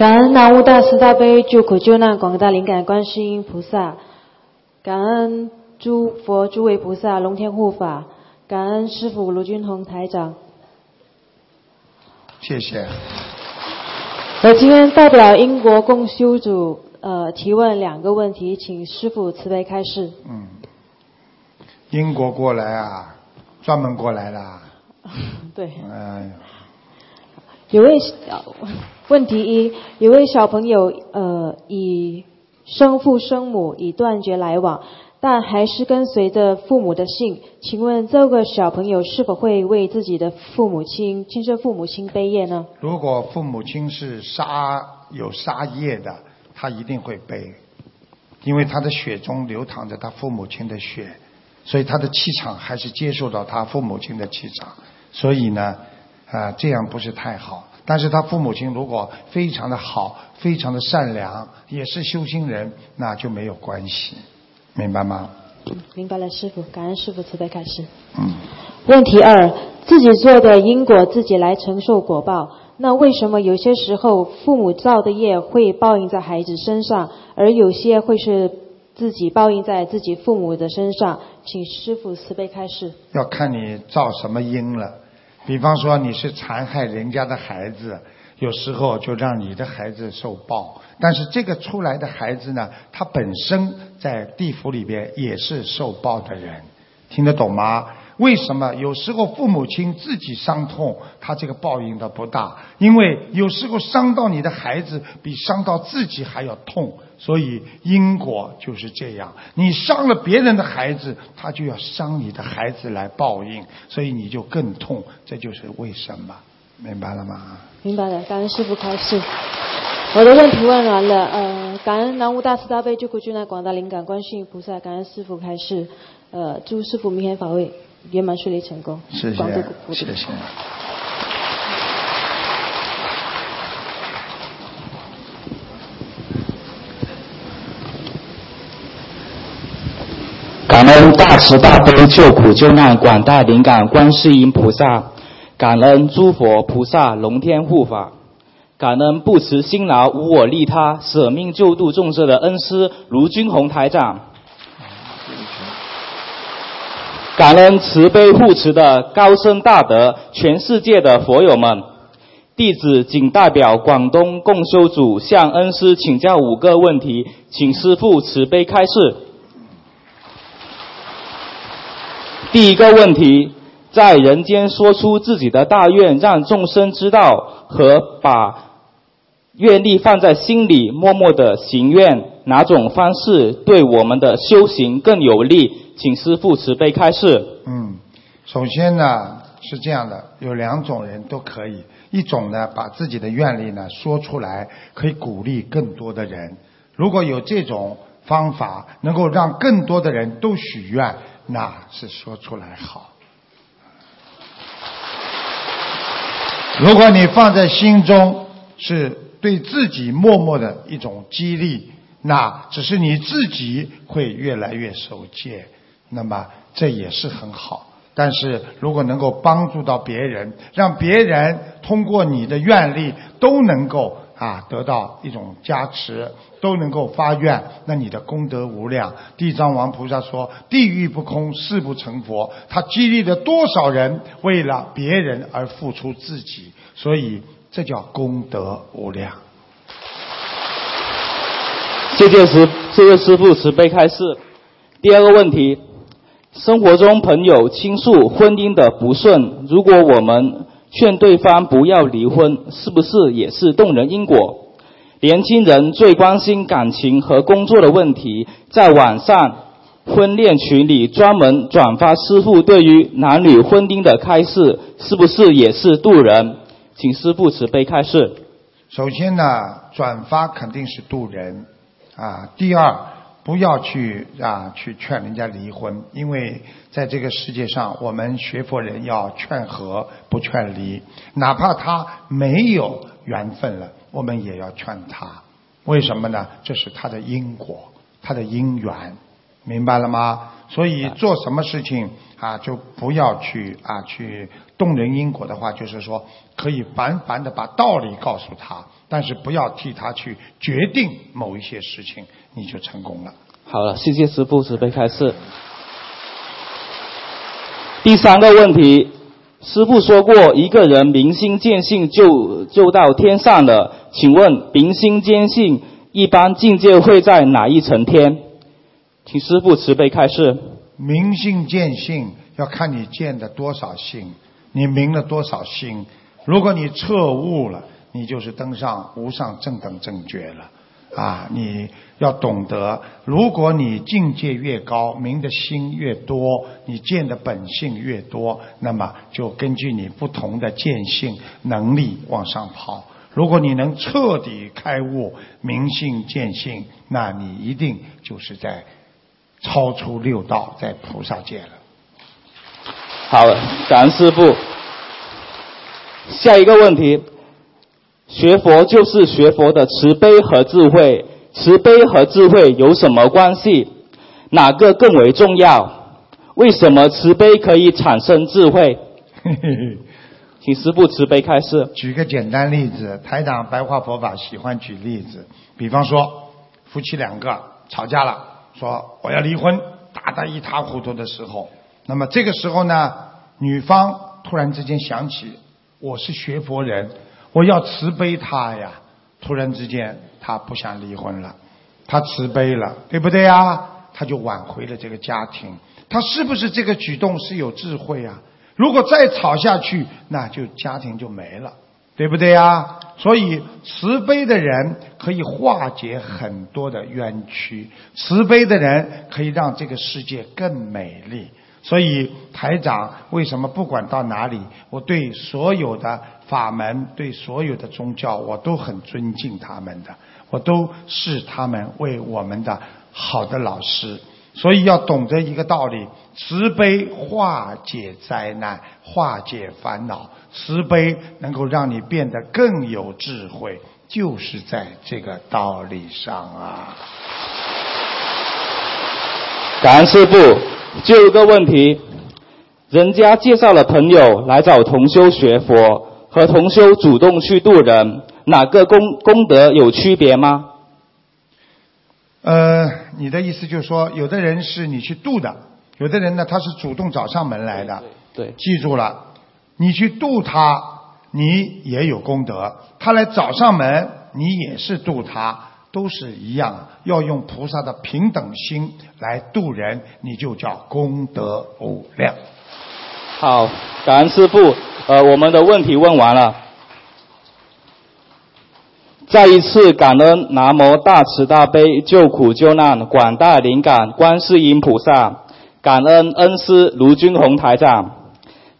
感恩南无大慈大悲救苦救难广大灵感观世音菩萨，感恩诸佛诸位菩萨龙天护法，感恩师父卢军宏台长。谢谢。我今天代表英国共修组呃提问两个问题，请师父慈悲开示。嗯，英国过来啊，专门过来的。对。哎。有位问题一，有位小朋友呃以生父生母已断绝来往，但还是跟随着父母的姓，请问这个小朋友是否会为自己的父母亲亲生父母亲背业呢？如果父母亲是杀有杀业的，他一定会背，因为他的血中流淌着他父母亲的血，所以他的气场还是接受到他父母亲的气场，所以呢。啊，这样不是太好。但是他父母亲如果非常的好，非常的善良，也是修心人，那就没有关系，明白吗？明白了，师傅，感恩师傅慈悲开示。嗯。问题二：自己做的因果，自己来承受果报。那为什么有些时候父母造的业会报应在孩子身上，而有些会是自己报应在自己父母的身上？请师傅慈悲开示。要看你造什么因了。比方说你是残害人家的孩子，有时候就让你的孩子受报。但是这个出来的孩子呢，他本身在地府里边也是受报的人，听得懂吗？为什么有时候父母亲自己伤痛，他这个报应的不大？因为有时候伤到你的孩子，比伤到自己还要痛。所以因果就是这样，你伤了别人的孩子，他就要伤你的孩子来报应，所以你就更痛。这就是为什么，明白了吗？明白了，感恩师傅开示。我的问题问完了，呃，感恩南无大慈大悲救苦救难广大灵感观世音菩萨，感恩师傅开示，呃，祝师傅明天法会圆满顺利成功。谢谢，谢谢。感恩大慈大悲救苦救难广大灵感观世音菩萨，感恩诸佛菩萨龙天护法，感恩不辞辛劳无我利他舍命救度众生的恩师卢军宏台长，感恩慈悲护持的高僧大德全世界的佛友们，弟子仅代表广东共修组向恩师请教五个问题，请师父慈悲开示。第一个问题，在人间说出自己的大愿，让众生知道，和把愿力放在心里，默默的行愿，哪种方式对我们的修行更有利？请师父慈悲开示。嗯，首先呢是这样的，有两种人都可以，一种呢把自己的愿力呢说出来，可以鼓励更多的人。如果有这种方法，能够让更多的人都许愿。那是说出来好。如果你放在心中，是对自己默默的一种激励，那只是你自己会越来越受戒，那么这也是很好。但是如果能够帮助到别人，让别人通过你的愿力都能够。啊，得到一种加持，都能够发愿，那你的功德无量。地藏王菩萨说：“地狱不空，誓不成佛。”他激励了多少人为了别人而付出自己，所以这叫功德无量。谢谢师，谢谢师父慈悲开示。第二个问题：生活中朋友倾诉婚姻的不顺，如果我们。劝对方不要离婚，是不是也是动人因果？年轻人最关心感情和工作的问题，在网上婚恋群里专门转发师傅对于男女婚姻的开示，是不是也是渡人？请师父慈悲开示。首先呢，转发肯定是渡人啊。第二。不要去啊，去劝人家离婚，因为在这个世界上，我们学佛人要劝和，不劝离。哪怕他没有缘分了，我们也要劝他。为什么呢？这是他的因果，他的因缘，明白了吗？所以做什么事情啊，就不要去啊去动人因果的话，就是说可以凡凡的把道理告诉他，但是不要替他去决定某一些事情，你就成功了。好了，谢谢师傅慈悲开示。第三个问题，师傅说过，一个人明心见性就就到天上了。请问明心见性一般境界会在哪一层天？请师傅慈悲开示。明心见性要看你见的多少性，你明了多少心。如果你彻悟了，你就是登上无上正等正觉了。啊，你要懂得，如果你境界越高，明的心越多，你见的本性越多，那么就根据你不同的见性能力往上跑。如果你能彻底开悟，明性见性，那你一定就是在超出六道，在菩萨界了。好，感恩师傅。下一个问题。学佛就是学佛的慈悲和智慧，慈悲和智慧有什么关系？哪个更为重要？为什么慈悲可以产生智慧？请师父慈悲开示。举个简单例子，台长白话佛法喜欢举例子，比方说夫妻两个吵架了，说我要离婚，打得一塌糊涂的时候，那么这个时候呢，女方突然之间想起我是学佛人。我要慈悲他呀！突然之间，他不想离婚了，他慈悲了，对不对呀？他就挽回了这个家庭。他是不是这个举动是有智慧啊？如果再吵下去，那就家庭就没了，对不对呀？所以，慈悲的人可以化解很多的冤屈，慈悲的人可以让这个世界更美丽。所以台长为什么不管到哪里，我对所有的法门、对所有的宗教，我都很尊敬他们的，我都视他们为我们的好的老师。所以要懂得一个道理：慈悲化解灾难，化解烦恼，慈悲能够让你变得更有智慧，就是在这个道理上啊。感恩师父。就一个问题，人家介绍了朋友来找同修学佛，和同修主动去度人，哪个功功德有区别吗？呃，你的意思就是说，有的人是你去度的，有的人呢他是主动找上门来的。对。记住了，你去度他，你也有功德；他来找上门，你也是度他。都是一样，要用菩萨的平等心来度人，你就叫功德无量。好，感恩师父。呃，我们的问题问完了。再一次感恩南无大慈大悲救苦救难广大灵感观世音菩萨，感恩恩师卢军宏台长。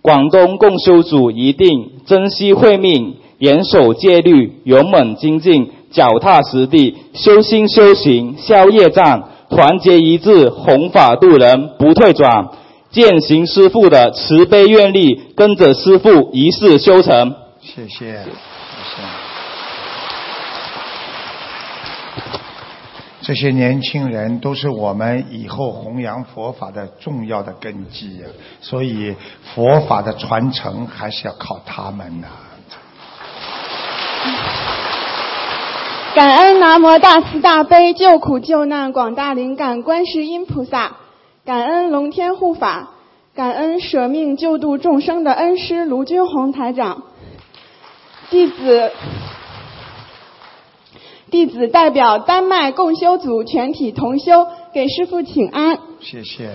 广东共修组一定珍惜慧命，严守戒律，勇猛精进。脚踏实地，修心修行，消业障，团结一致，弘法度人，不退转。践行师父的慈悲愿力，跟着师父一世修成。谢谢，谢谢。这些年轻人都是我们以后弘扬佛法的重要的根基呀，所以佛法的传承还是要靠他们呐。感恩南无大慈大悲救苦救难广大灵感观世音菩萨，感恩龙天护法，感恩舍命救度众生的恩师卢军宏台长。弟子弟子代表丹麦共修组全体同修给师父请安。谢谢。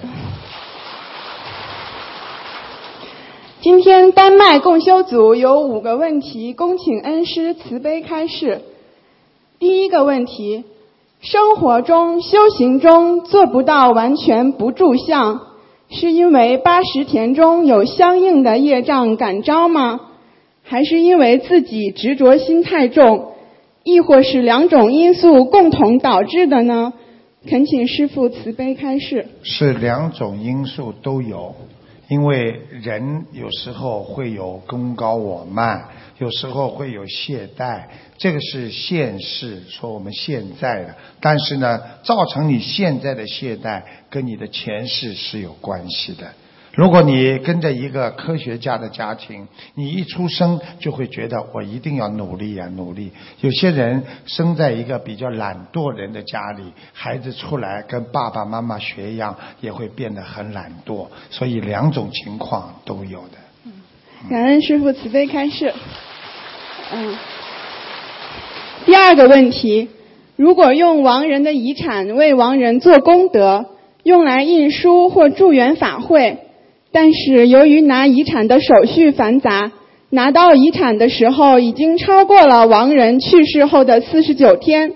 今天丹麦共修组有五个问题，恭请恩师慈悲开示。第一个问题，生活中修行中做不到完全不住相，是因为八十田中有相应的业障感召吗？还是因为自己执着心太重，亦或是两种因素共同导致的呢？恳请师父慈悲开示。是两种因素都有，因为人有时候会有功高我慢，有时候会有懈怠，这个是现世，说我们现在的。但是呢，造成你现在的懈怠，跟你的前世是有关系的。如果你跟着一个科学家的家庭，你一出生就会觉得我一定要努力呀，努力。有些人生在一个比较懒惰人的家里，孩子出来跟爸爸妈妈学一样，也会变得很懒惰。所以两种情况都有的。感恩师傅慈悲开示。嗯，第二个问题，如果用亡人的遗产为亡人做功德，用来印书或助缘法会。但是由于拿遗产的手续繁杂，拿到遗产的时候已经超过了亡人去世后的四十九天。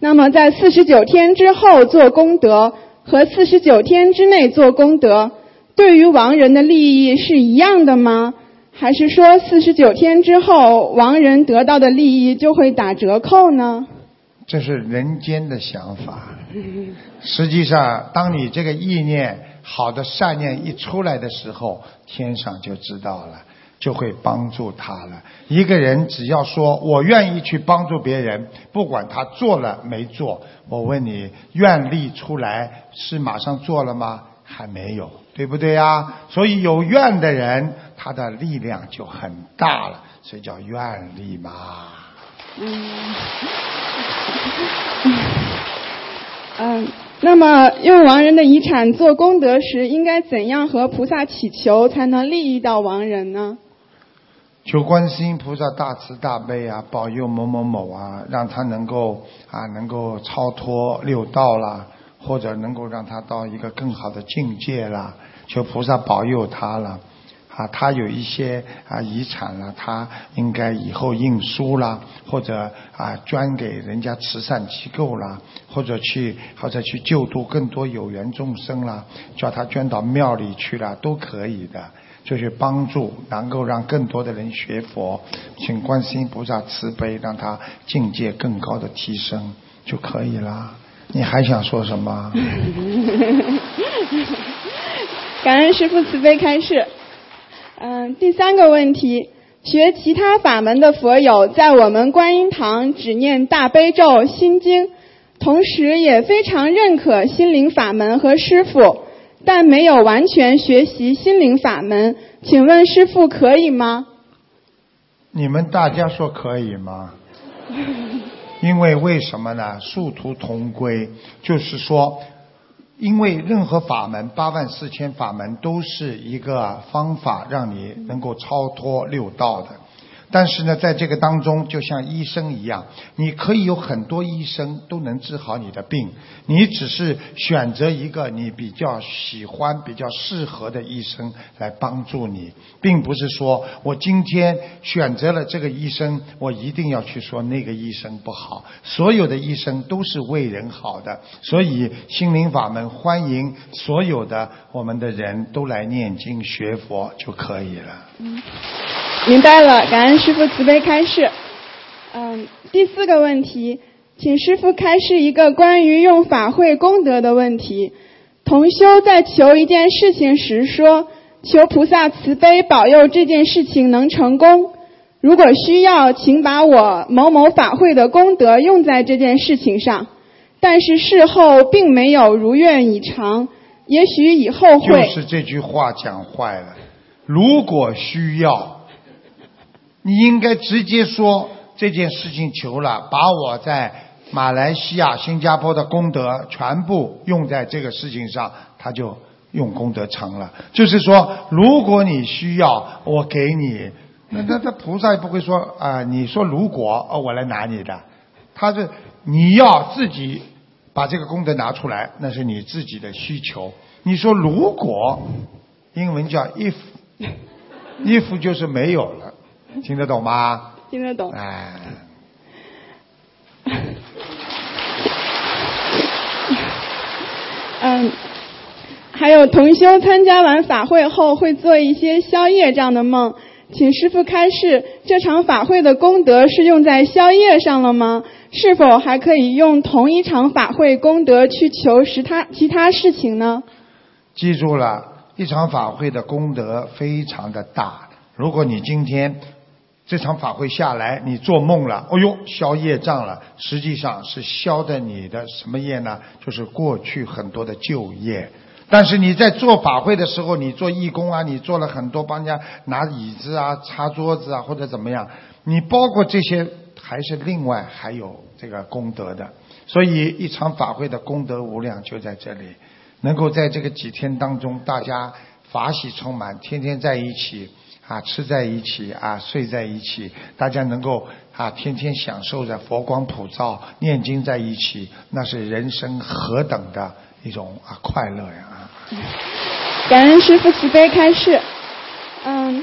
那么在四十九天之后做功德和四十九天之内做功德，对于亡人的利益是一样的吗？还是说四十九天之后亡人得到的利益就会打折扣呢？这是人间的想法。实际上，当你这个意念。好的善念一出来的时候，天上就知道了，就会帮助他了。一个人只要说我愿意去帮助别人，不管他做了没做，我问你，愿力出来是马上做了吗？还没有，对不对呀？所以有愿的人，他的力量就很大了，所以叫愿力嘛。嗯。嗯。那么，用亡人的遗产做功德时，应该怎样和菩萨祈求，才能利益到亡人呢？求观世音菩萨大慈大悲啊，保佑某某某啊，让他能够啊，能够超脱六道啦，或者能够让他到一个更好的境界啦，求菩萨保佑他了。啊，他有一些啊遗产了，他应该以后印书啦，或者啊捐给人家慈善机构啦，或者去或者去救度更多有缘众生啦，叫他捐到庙里去了都可以的，就是帮助能够让更多的人学佛，请观世音菩萨慈悲，让他境界更高的提升就可以了。你还想说什么？感恩师父慈悲开示。嗯，第三个问题，学其他法门的佛友在我们观音堂只念大悲咒、心经，同时也非常认可心灵法门和师傅，但没有完全学习心灵法门，请问师傅可以吗？你们大家说可以吗？因为为什么呢？殊途同归，就是说。因为任何法门，八万四千法门都是一个方法，让你能够超脱六道的。但是呢，在这个当中，就像医生一样，你可以有很多医生都能治好你的病，你只是选择一个你比较喜欢、比较适合的医生来帮助你，并不是说我今天选择了这个医生，我一定要去说那个医生不好。所有的医生都是为人好的，所以心灵法门欢迎所有的我们的人都来念经学佛就可以了。明白了，感恩师傅慈悲开示。嗯，第四个问题，请师傅开示一个关于用法会功德的问题。同修在求一件事情时说：“求菩萨慈悲保佑这件事情能成功。如果需要，请把我某某法会的功德用在这件事情上。”但是事后并没有如愿以偿，也许以后会。就是这句话讲坏了。如果需要。你应该直接说这件事情求了，把我在马来西亚、新加坡的功德全部用在这个事情上，他就用功德成了。就是说，如果你需要，我给你，那 那那菩萨也不会说啊，你说如果哦，我来拿你的，他是你要自己把这个功德拿出来，那是你自己的需求。你说如果，英文叫 if，if 就是没有了。听得懂吗？听得懂。哎。嗯，还有同修参加完法会后会做一些宵夜这样的梦，请师傅开示，这场法会的功德是用在宵夜上了吗？是否还可以用同一场法会功德去求其他其他事情呢？记住了。一场法会的功德非常的大。如果你今天这场法会下来，你做梦了，哦呦，消业障了，实际上是消的你的什么业呢？就是过去很多的旧业。但是你在做法会的时候，你做义工啊，你做了很多帮人家拿椅子啊、擦桌子啊或者怎么样，你包括这些还是另外还有这个功德的。所以一场法会的功德无量就在这里，能够在这个几天当中，大家法喜充满，天天在一起啊，吃在一起啊，睡在一起，大家能够啊天天享受着佛光普照，念经在一起，那是人生何等的一种啊快乐呀啊！感恩师父慈悲开示。嗯，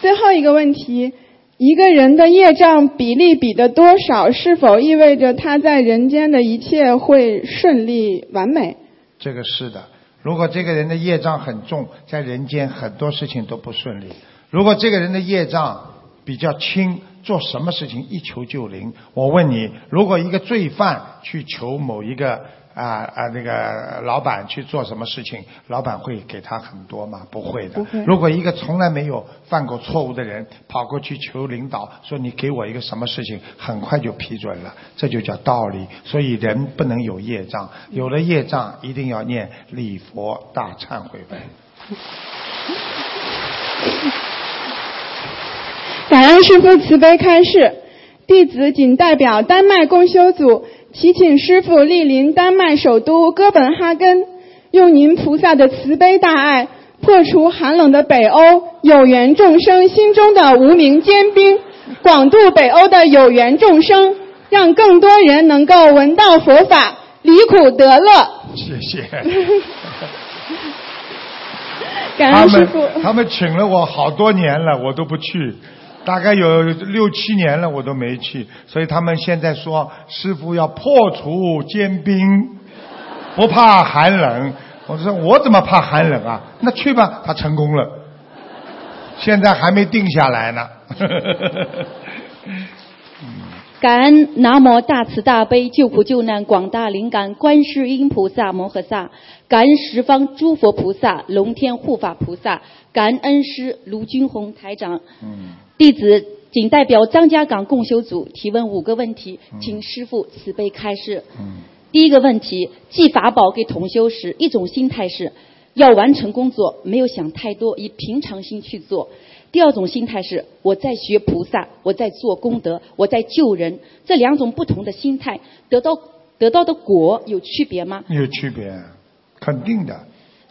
最后一个问题：一个人的业障比例比的多少，是否意味着他在人间的一切会顺利完美？这个是的。如果这个人的业障很重，在人间很多事情都不顺利；如果这个人的业障比较轻，做什么事情一求就灵。我问你，如果一个罪犯去求某一个。啊啊！那个老板去做什么事情，老板会给他很多吗？不会的。如果一个从来没有犯过错误的人跑过去求领导，说你给我一个什么事情，很快就批准了，这就叫道理。所以人不能有业障，有了业障一定要念礼佛大忏悔文。感恩师父慈悲开示，弟子仅代表丹麦共修组。祈请师父莅临丹麦首都哥本哈根，用您菩萨的慈悲大爱，破除寒冷的北欧有缘众生心中的无名坚冰，广度北欧的有缘众生，让更多人能够闻到佛法，离苦得乐。谢谢。感恩师父。他们请了我好多年了，我都不去。大概有六七年了，我都没去，所以他们现在说师傅要破除坚冰，不怕寒冷。我说我怎么怕寒冷啊？那去吧，他成功了，现在还没定下来呢。感恩南无大慈大悲救苦救难广大灵感观世音菩萨摩诃萨，感恩十方诸佛菩萨龙天护法菩萨，感恩恩师卢军宏台长。嗯。弟子仅代表张家港共修组提问五个问题，请师父慈悲开示。第一个问题，寄法宝给同修时，一种心态是要完成工作，没有想太多，以平常心去做；第二种心态是我在学菩萨，我在做功德，我在救人。这两种不同的心态，得到得到的果有区别吗？有区别，肯定的。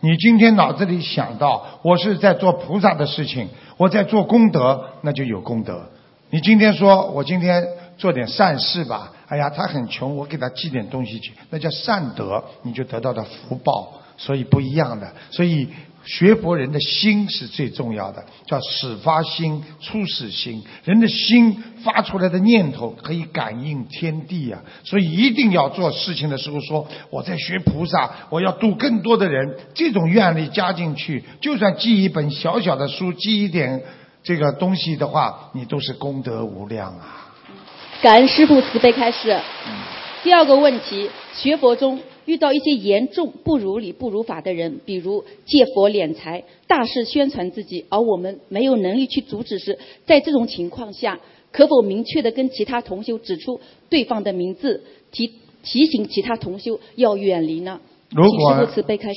你今天脑子里想到我是在做菩萨的事情，我在做功德，那就有功德。你今天说我今天做点善事吧，哎呀，他很穷，我给他寄点东西去，那叫善德，你就得到的福报。所以不一样的，所以。学佛人的心是最重要的，叫始发心、初始心。人的心发出来的念头可以感应天地啊，所以一定要做事情的时候说我在学菩萨，我要度更多的人。这种愿力加进去，就算记一本小小的书，记一点这个东西的话，你都是功德无量啊。感恩师父慈悲开示。第二个问题，学佛中。遇到一些严重不如理不如法的人，比如借佛敛财、大肆宣传自己，而我们没有能力去阻止时，在这种情况下，可否明确的跟其他同修指出对方的名字，提提醒其他同修要远离呢？如果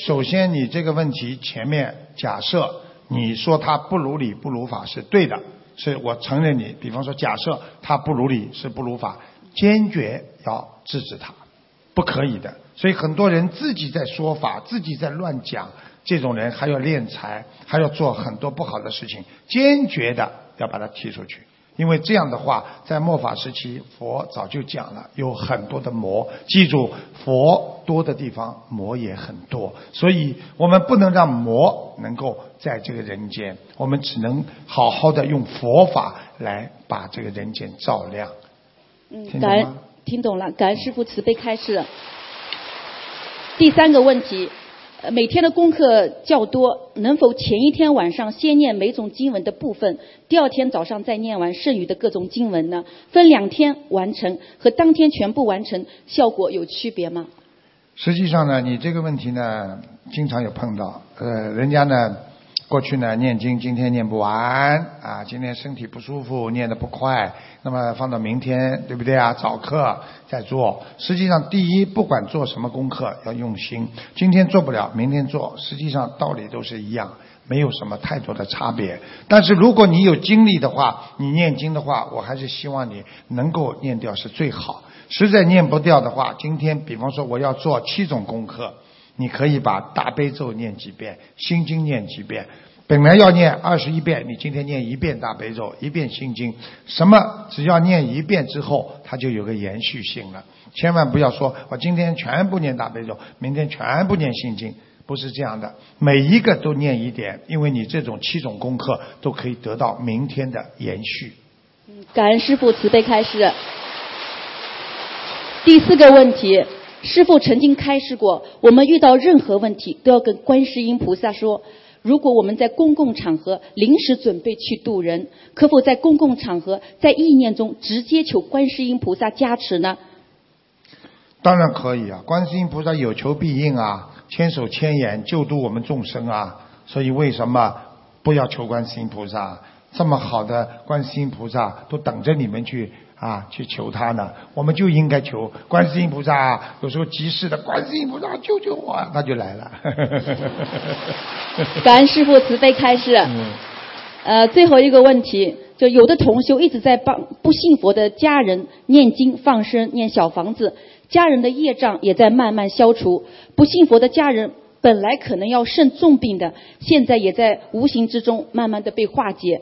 首先你这个问题前面假设你说他不如理不如法是对的，是我承认你。比方说，假设他不如理是不如法，坚决要制止他，不可以的。所以很多人自己在说法，自己在乱讲，这种人还要敛财，还要做很多不好的事情，坚决的要把他踢出去。因为这样的话，在末法时期，佛早就讲了，有很多的魔。记住，佛多的地方，魔也很多。所以我们不能让魔能够在这个人间，我们只能好好的用佛法来把这个人间照亮。嗯，感恩听懂了，感恩师父慈悲开示。第三个问题，每天的功课较多，能否前一天晚上先念每种经文的部分，第二天早上再念完剩余的各种经文呢？分两天完成和当天全部完成，效果有区别吗？实际上呢，你这个问题呢，经常有碰到。呃，人家呢，过去呢念经，今天念不完啊，今天身体不舒服，念得不快，那么放到明天，对不对啊？早课再做。实际上，第一，不管做什么功课，要用心。今天做不了，明天做，实际上道理都是一样，没有什么太多的差别。但是如果你有精力的话，你念经的话，我还是希望你能够念掉是最好。实在念不掉的话，今天比方说我要做七种功课，你可以把大悲咒念几遍，心经念几遍。本来要念二十一遍，你今天念一遍大悲咒，一遍心经，什么只要念一遍之后，它就有个延续性了。千万不要说我今天全部念大悲咒，明天全部念心经，不是这样的。每一个都念一点，因为你这种七种功课都可以得到明天的延续。感恩师父慈悲开示。第四个问题，师父曾经开示过，我们遇到任何问题都要跟观世音菩萨说。如果我们在公共场合临时准备去渡人，可否在公共场合在意念中直接求观世音菩萨加持呢？当然可以啊，观世音菩萨有求必应啊，千手千眼救度我们众生啊，所以为什么不要求观世音菩萨？这么好的观世音菩萨都等着你们去啊，去求他呢。我们就应该求观世音菩萨，有时候急事的，观世音菩萨救救我，他就来了。感恩师父慈悲开示。嗯呃，最后一个问题，就有的同修一直在帮不信佛的家人念经放生念小房子，家人的业障也在慢慢消除。不信佛的家人本来可能要生重病的，现在也在无形之中慢慢的被化解。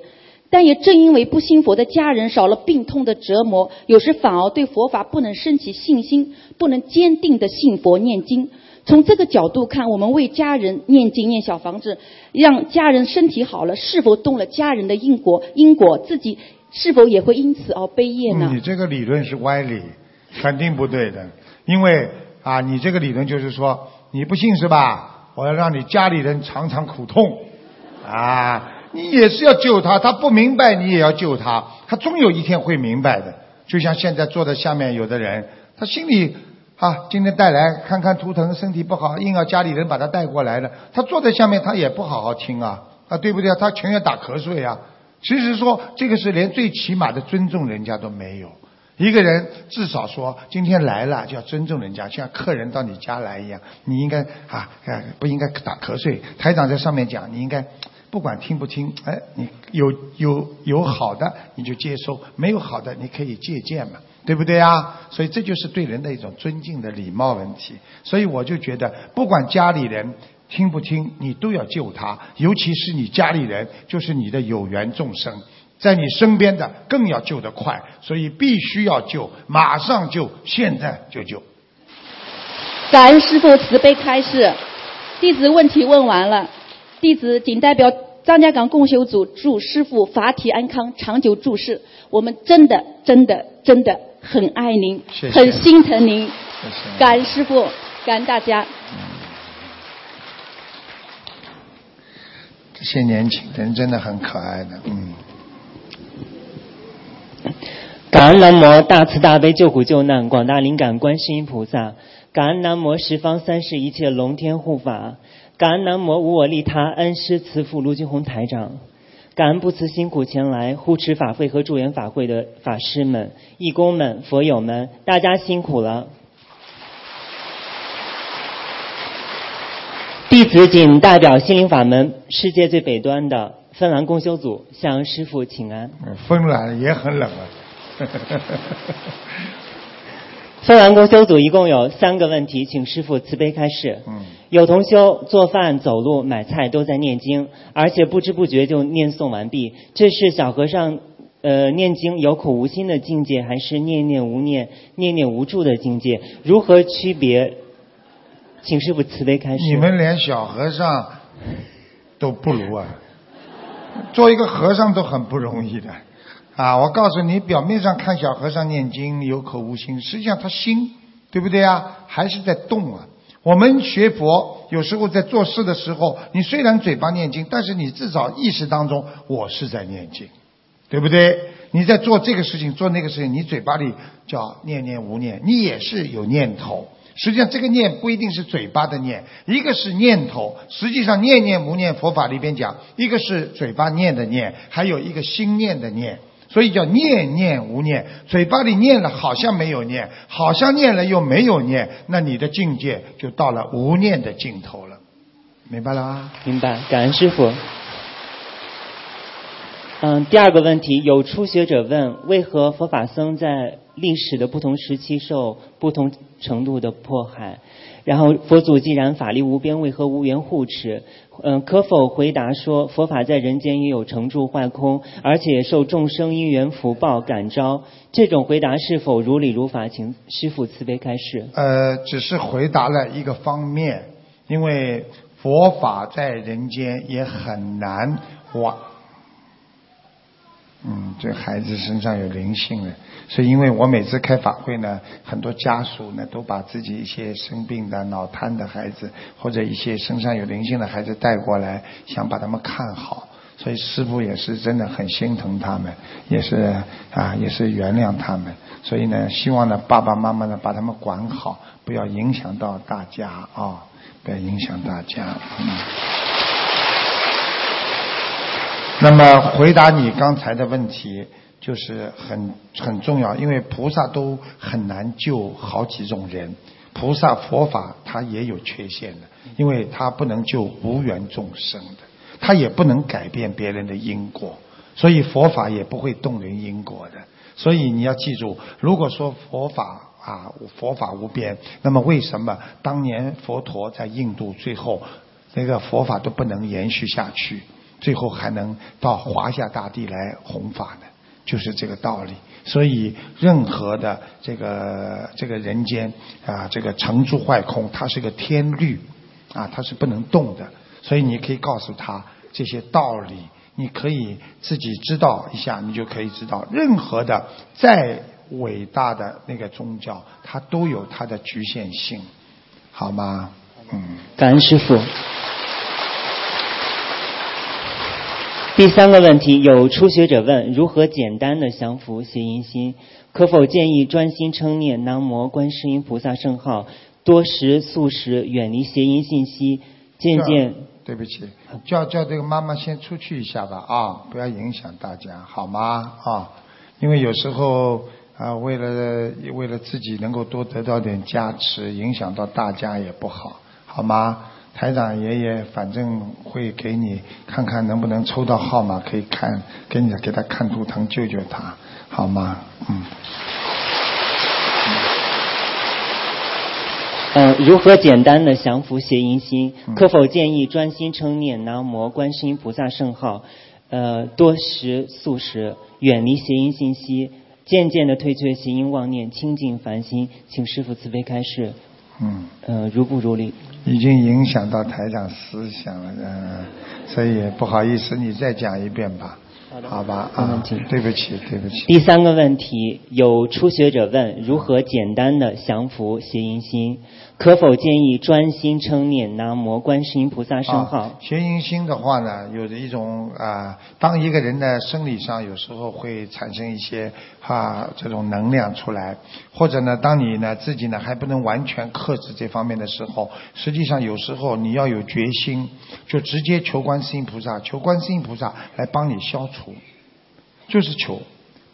但也正因为不信佛的家人少了病痛的折磨，有时反而对佛法不能升起信心，不能坚定的信佛念经。从这个角度看，我们为家人念经念小房子，让家人身体好了，是否动了家人的因果？因果自己是否也会因此而悲业呢？你这个理论是歪理，肯定不对的。因为啊，你这个理论就是说，你不信是吧？我要让你家里人尝尝苦痛啊。你也是要救他，他不明白，你也要救他，他终有一天会明白的。就像现在坐在下面有的人，他心里啊，今天带来看看图腾，身体不好，硬要家里人把他带过来的。他坐在下面，他也不好好听啊，啊，对不对？他情愿打瞌睡啊。其实说这个是连最起码的尊重人家都没有。一个人至少说今天来了就要尊重人家，像客人到你家来一样，你应该啊，不应该打瞌睡。台长在上面讲，你应该。不管听不听，哎，你有有有好的你就接收，没有好的你可以借鉴嘛，对不对啊？所以这就是对人的一种尊敬的礼貌问题。所以我就觉得，不管家里人听不听，你都要救他，尤其是你家里人就是你的有缘众生，在你身边的更要救得快，所以必须要救，马上救，现在就救。感恩师父慈悲开示，弟子问题问完了。弟子仅代表张家港共修组祝师傅法体安康、长久住世。我们真的、真的、真的很爱您，很心疼您。感恩师傅，感恩大家。这些年轻人真的很可爱的，嗯。感恩南无大慈大悲救苦救难广大灵感观世音菩萨，感恩南无十方三世一切龙天护法。感恩南无无我利他恩师慈父卢金红台长，感恩不辞辛苦前来护持法会和助缘法会的法师们、义工们、佛友们，大家辛苦了。弟子仅代表心灵法门世界最北端的芬兰共修组向师父请安。芬兰也很冷啊。芬兰公修组一共有三个问题，请师傅慈悲开示。嗯。有同修做饭、走路、买菜都在念经，而且不知不觉就念诵完毕。这是小和尚呃念经有口无心的境界，还是念念无念、念念无助的境界？如何区别？请师傅慈悲开示。你们连小和尚都不如啊！做一个和尚都很不容易的。啊，我告诉你，表面上看小和尚念经有口无心，实际上他心，对不对啊？还是在动啊。我们学佛有时候在做事的时候，你虽然嘴巴念经，但是你至少意识当中我是在念经，对不对？你在做这个事情，做那个事情，你嘴巴里叫念念无念，你也是有念头。实际上，这个念不一定是嘴巴的念，一个是念头。实际上，念念无念，佛法里边讲，一个是嘴巴念的念，还有一个心念的念。所以叫念念无念，嘴巴里念了好像没有念，好像念了又没有念，那你的境界就到了无念的尽头了，明白了吗？明白，感恩师傅。嗯，第二个问题，有初学者问：为何佛法僧在历史的不同时期受不同程度的迫害？然后佛祖既然法力无边，为何无缘护持？嗯，可否回答说，佛法在人间也有成住坏空，而且受众生因缘福报感召？这种回答是否如理如法？请师父慈悲开示。呃，只是回答了一个方面，因为佛法在人间也很难完。嗯，这孩子身上有灵性了，所以因为我每次开法会呢，很多家属呢都把自己一些生病的、脑瘫的孩子，或者一些身上有灵性的孩子带过来，想把他们看好，所以师傅也是真的很心疼他们，也是啊，也是原谅他们，所以呢，希望呢爸爸妈妈呢把他们管好，不要影响到大家啊，不要影响大家。嗯。那么回答你刚才的问题就是很很重要，因为菩萨都很难救好几种人，菩萨佛法它也有缺陷的，因为它不能救无缘众生的，它也不能改变别人的因果，所以佛法也不会动人因果的。所以你要记住，如果说佛法啊佛法无边，那么为什么当年佛陀在印度最后那个佛法都不能延续下去？最后还能到华夏大地来弘法的，就是这个道理。所以任何的这个这个人间啊，这个成住坏空，它是个天律啊，它是不能动的。所以你可以告诉他这些道理，你可以自己知道一下，你就可以知道，任何的再伟大的那个宗教，它都有它的局限性，好吗？嗯，感恩师傅。第三个问题，有初学者问：如何简单的降服邪淫心？可否建议专心称念南无观世音菩萨圣号，多食素食，远离邪淫信息，渐渐……对不起，叫叫这个妈妈先出去一下吧啊，不要影响大家，好吗？啊，因为有时候啊，为了为了自己能够多得到点加持，影响到大家也不好，好吗？台长爷爷反正会给你看看能不能抽到号码，可以看，给你给他看图腾救救他，好吗？嗯。嗯，如何简单的降服邪淫心？可否建议专心称念南无观世音菩萨圣号？呃，多食素食，远离邪淫信息，渐渐的退却邪淫妄念，清净凡心。请师父慈悲开示。嗯。呃，如不如理。已经影响到台长思想了，嗯，所以不好意思，你再讲一遍吧，好吧，啊，对不起，对不起。第三个问题，有初学者问：如何简单的降服邪淫心？可否建议专心称念南无观世音菩萨圣号？邪淫心的话呢，有着一种啊，当一个人的生理上有时候会产生一些啊这种能量出来，或者呢，当你呢自己呢还不能完全克制这方面的时候，实际上有时候你要有决心，就直接求观世音菩萨，求观世音菩萨来帮你消除，就是求，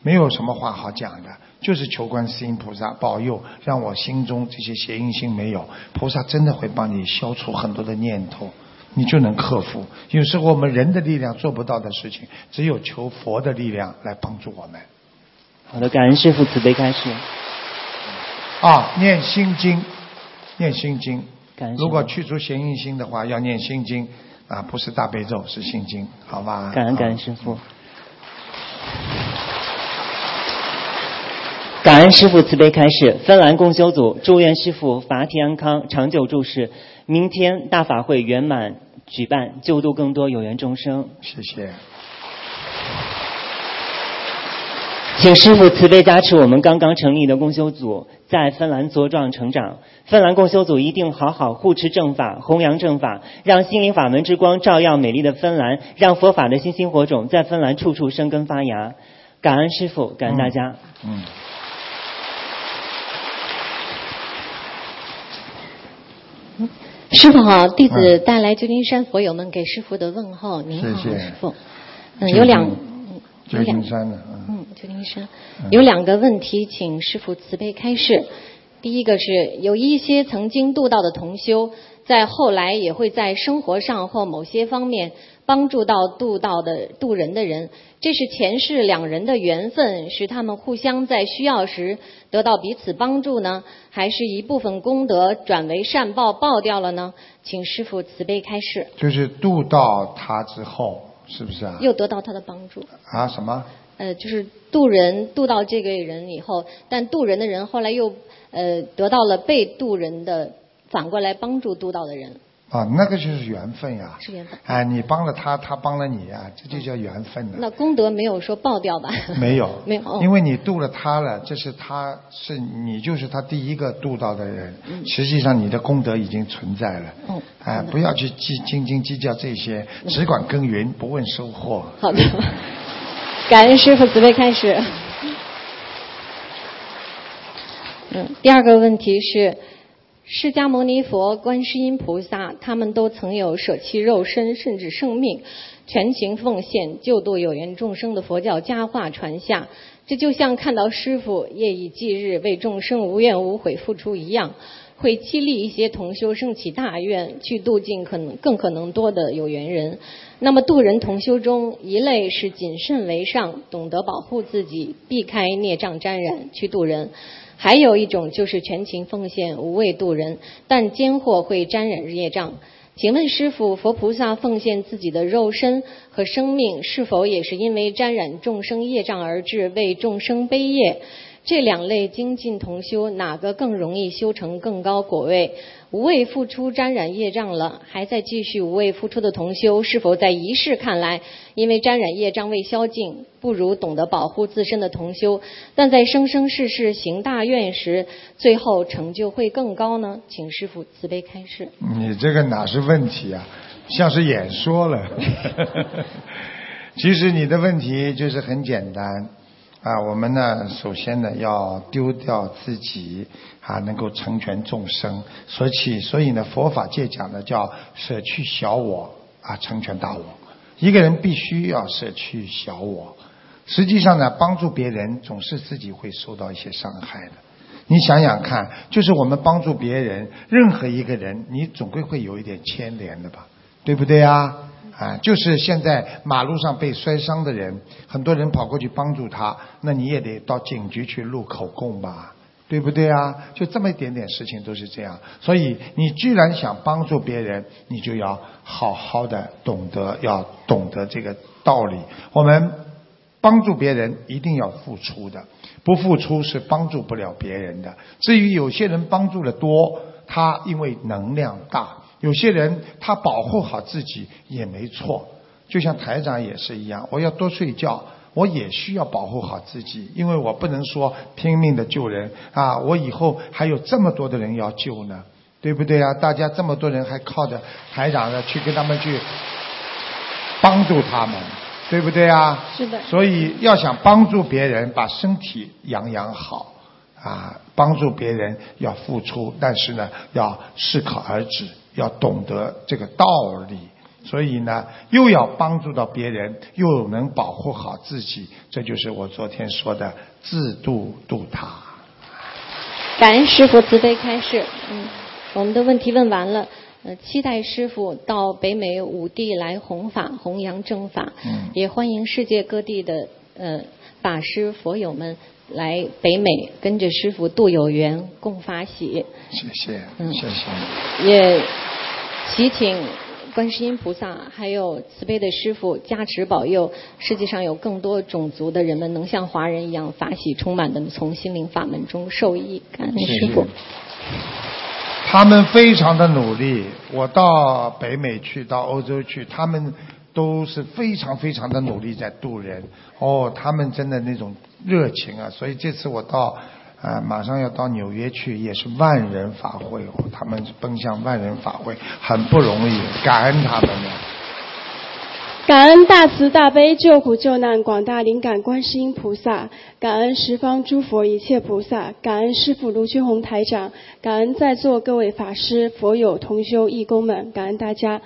没有什么话好讲的。就是求观世音菩萨保佑，让我心中这些邪淫心没有，菩萨真的会帮你消除很多的念头，你就能克服。有时候我们人的力量做不到的事情，只有求佛的力量来帮助我们。好的，感恩师父慈悲开示。啊，念心经，念心经。感恩。如果去除邪淫心的话，要念心经啊，不是大悲咒，是心经，好吧？感恩感恩师父。感恩师傅慈悲开示，芬兰共修组祝愿师傅法体安康，长久住世。明天大法会圆满举办，救度更多有缘众生。谢谢。请师傅慈悲加持我们刚刚成立的共修组，在芬兰茁壮成长。芬兰共修组一定好好护持正法，弘扬正法，让心灵法门之光照耀美丽的芬兰，让佛法的星星火种在芬兰处处生根发芽。感恩师傅，感恩大家。嗯。师傅好，弟子带来旧金山佛友们给师傅的问候。您好，谢谢师傅。嗯，有两，旧两金山的，嗯，嗯，旧金山有两个问题，请师傅慈悲开示。第一个是有一些曾经度道的同修，在后来也会在生活上或某些方面帮助到渡道的渡人的人，这是前世两人的缘分，使他们互相在需要时得到彼此帮助呢，还是一部分功德转为善报报掉了呢？请师傅慈悲开示，就是渡到他之后，是不是啊？又得到他的帮助。啊什么？呃，就是渡人渡到这个人以后，但渡人的人后来又呃得到了被渡人的反过来帮助渡到的人，啊，那个就是缘分呀。是缘分。哎，你帮了他，他帮了你呀，这就叫缘分呢。那功德没有说报掉吧？没有，没有哦因为你度了他了，这是他是你就是他第一个度到的人，实际上你的功德已经存在了。嗯哎，不要去计斤斤计较这些，只管耕耘，不问收获。好的，感恩师傅慈悲开始。嗯，第二个问题是，释迦牟尼佛、观世音菩萨，他们都曾有舍弃肉身甚至生命，全情奉献救度有缘众生的佛教佳话传下。这就像看到师傅夜以继日为众生无怨无悔付出一样，会激励一些同修升起大愿，去度尽可能更可能多的有缘人。那么渡人同修中，一类是谨慎为上，懂得保护自己，避开孽障沾染去渡人；还有一种就是全情奉献，无畏度人，但间或会沾染业障。请问师傅，佛菩萨奉献自己的肉身和生命，是否也是因为沾染众生业障而致，为众生悲业？这两类精进同修，哪个更容易修成更高果位？无畏付出沾染业障了，还在继续无畏付出的同修，是否在一世看来，因为沾染业障未消尽，不如懂得保护自身的同修，但在生生世世行大愿时，最后成就会更高呢？请师傅慈悲开示。你这个哪是问题啊，像是演说了。其实你的问题就是很简单啊，我们呢，首先呢要丢掉自己啊，能够成全众生，所以所以呢，佛法界讲的叫舍去小我啊，成全大我。一个人必须要舍去小我，实际上呢，帮助别人总是自己会受到一些伤害的。你想想看，就是我们帮助别人，任何一个人，你总归会有一点牵连的吧，对不对啊？啊，就是现在马路上被摔伤的人，很多人跑过去帮助他，那你也得到警局去录口供吧，对不对啊？就这么一点点事情都是这样，所以你居然想帮助别人，你就要好好的懂得，要懂得这个道理。我们帮助别人一定要付出的，不付出是帮助不了别人的。至于有些人帮助的多，他因为能量大；有些人他保护好自己也没错。就像台长也是一样，我要多睡觉，我也需要保护好自己，因为我不能说拼命的救人啊，我以后还有这么多的人要救呢，对不对啊？大家这么多人还靠着台长呢去跟他们去帮助他们，对不对啊？是的所以要想帮助别人，把身体养养好啊，帮助别人要付出，但是呢，要适可而止，要懂得这个道理。所以呢，又要帮助到别人，又能保护好自己，这就是我昨天说的自度度他。感恩师傅慈悲开示。嗯，我们的问题问完了。呃，期待师傅到北美五地来弘法、弘扬正法，嗯也欢迎世界各地的呃法师佛友们来北美，跟着师傅度有缘，共法喜。谢谢，嗯谢谢。也祈请观世音菩萨还有慈悲的师傅加持保佑，世界上有更多种族的人们能像华人一样法喜充满的从心灵法门中受益。感恩师傅。他们非常的努力，我到北美去，到欧洲去，他们都是非常非常的努力在度人。哦，他们真的那种热情啊！所以这次我到啊、啊，马上要到纽约去，也是万人法会哦，他们奔向万人法会，很不容易，感恩他们的。感恩大慈大悲救苦救难广大灵感观世音菩萨，感恩十方诸佛一切菩萨，感恩师父卢军宏台长，感恩在座各位法师、佛友、同修、义工们，感恩大家。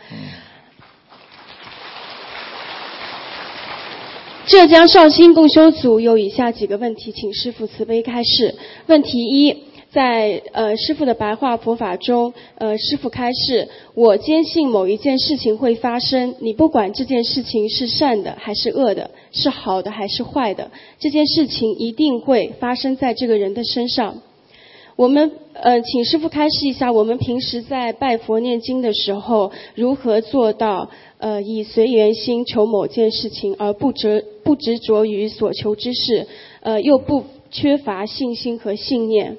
浙江绍兴共修组有以下几个问题，请师父慈悲开示。问题一。在呃师傅的白话佛法中，呃师傅开示，我坚信某一件事情会发生，你不管这件事情是善的还是恶的，是好的还是坏的，这件事情一定会发生在这个人的身上。我们呃请师傅开示一下，我们平时在拜佛念经的时候，如何做到呃以随缘心求某件事情，而不执不执着于所求之事，呃又不缺乏信心和信念。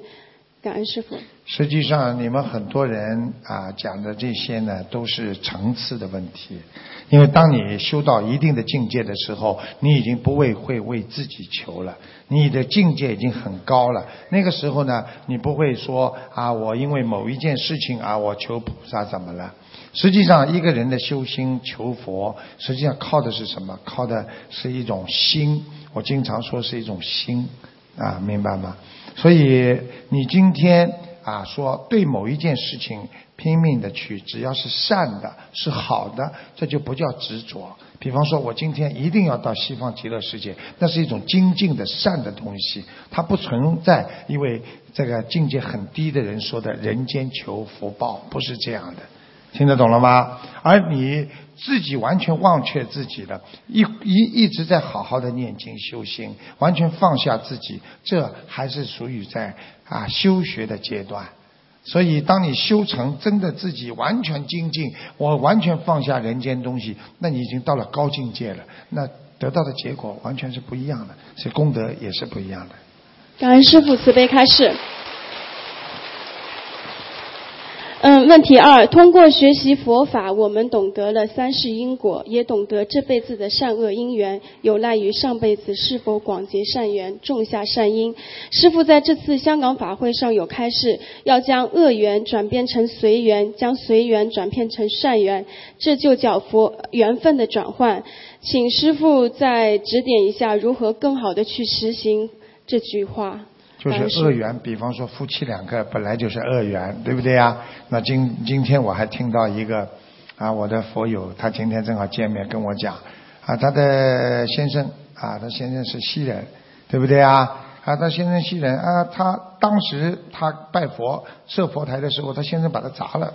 感恩师傅。实际上，你们很多人啊讲的这些呢，都是层次的问题。因为当你修到一定的境界的时候，你已经不为会为自己求了，你的境界已经很高了。那个时候呢，你不会说啊，我因为某一件事情啊，我求菩萨怎么了？实际上，一个人的修心求佛，实际上靠的是什么？靠的是一种心。我经常说是一种心啊，明白吗？所以你今天啊说对某一件事情拼命的去，只要是善的、是好的，这就不叫执着。比方说，我今天一定要到西方极乐世界，那是一种精进的善的东西，它不存在。因为这个境界很低的人说的“人间求福报”，不是这样的。听得懂了吗？而你自己完全忘却自己了，一一一直在好好的念经修心，完全放下自己，这还是属于在啊修学的阶段。所以，当你修成真的自己完全精进，我完全放下人间东西，那你已经到了高境界了。那得到的结果完全是不一样的，所以功德也是不一样的。感恩师父慈悲开示。嗯，问题二：通过学习佛法，我们懂得了三世因果，也懂得这辈子的善恶因缘有赖于上辈子是否广结善缘、种下善因。师父在这次香港法会上有开示，要将恶缘转变成随缘，将随缘转变成善缘，这就叫佛缘分的转换。请师父再指点一下，如何更好的去实行这句话。就是恶缘，比方说夫妻两个本来就是恶缘，对不对呀？那今今天我还听到一个啊，我的佛友，他今天正好见面跟我讲啊，他的先生啊，他先生是西人，对不对啊？啊，他先生西人啊，他当时他拜佛设佛台的时候，他先生把他砸了，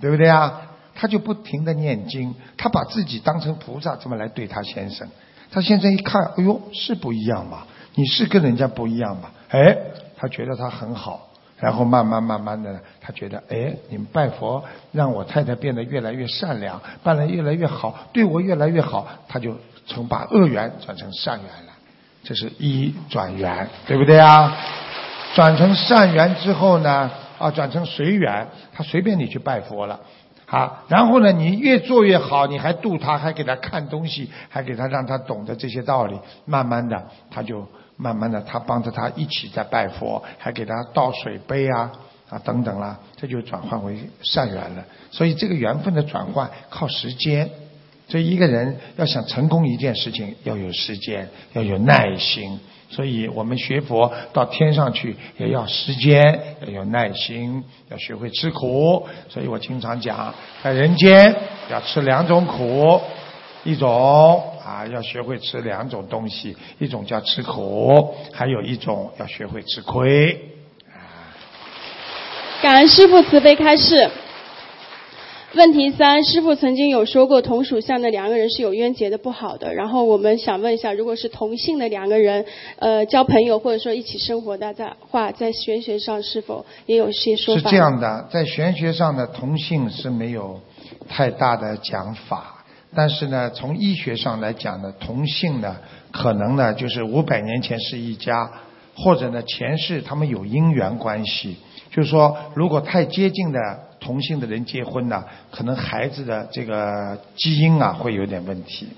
对不对啊？他就不停的念经，他把自己当成菩萨这么来对他先生，他先生一看，哎呦，是不一样嘛，你是跟人家不一样嘛。哎，他觉得他很好，然后慢慢慢慢的，他觉得哎，你们拜佛让我太太变得越来越善良，办得越来越好，对我越来越好，他就从把恶缘转成善缘了，这是一转缘，对不对啊？转成善缘之后呢，啊，转成随缘，他随便你去拜佛了，好，然后呢，你越做越好，你还度他，还给他看东西，还给他让他懂得这些道理，慢慢的他就。慢慢的，他帮着他一起在拜佛，还给他倒水杯啊啊等等啦，这就转换为善缘了。所以这个缘分的转换靠时间。所以一个人要想成功一件事情，要有时间，要有耐心。所以我们学佛到天上去也要时间，要有耐心，要学会吃苦。所以我经常讲，在人间要吃两种苦。一种啊，要学会吃两种东西，一种叫吃苦，还有一种要学会吃亏。感恩师父慈悲开示。问题三，师父曾经有说过，同属相的两个人是有冤结的，不好的。然后我们想问一下，如果是同性的两个人，呃，交朋友或者说一起生活的话，在玄学上是否也有些说法？是这样的，在玄学上的同性是没有太大的讲法。但是呢，从医学上来讲呢，同性呢，可能呢就是五百年前是一家，或者呢前世他们有姻缘关系。就是说，如果太接近的同性的人结婚呢，可能孩子的这个基因啊会有点问题。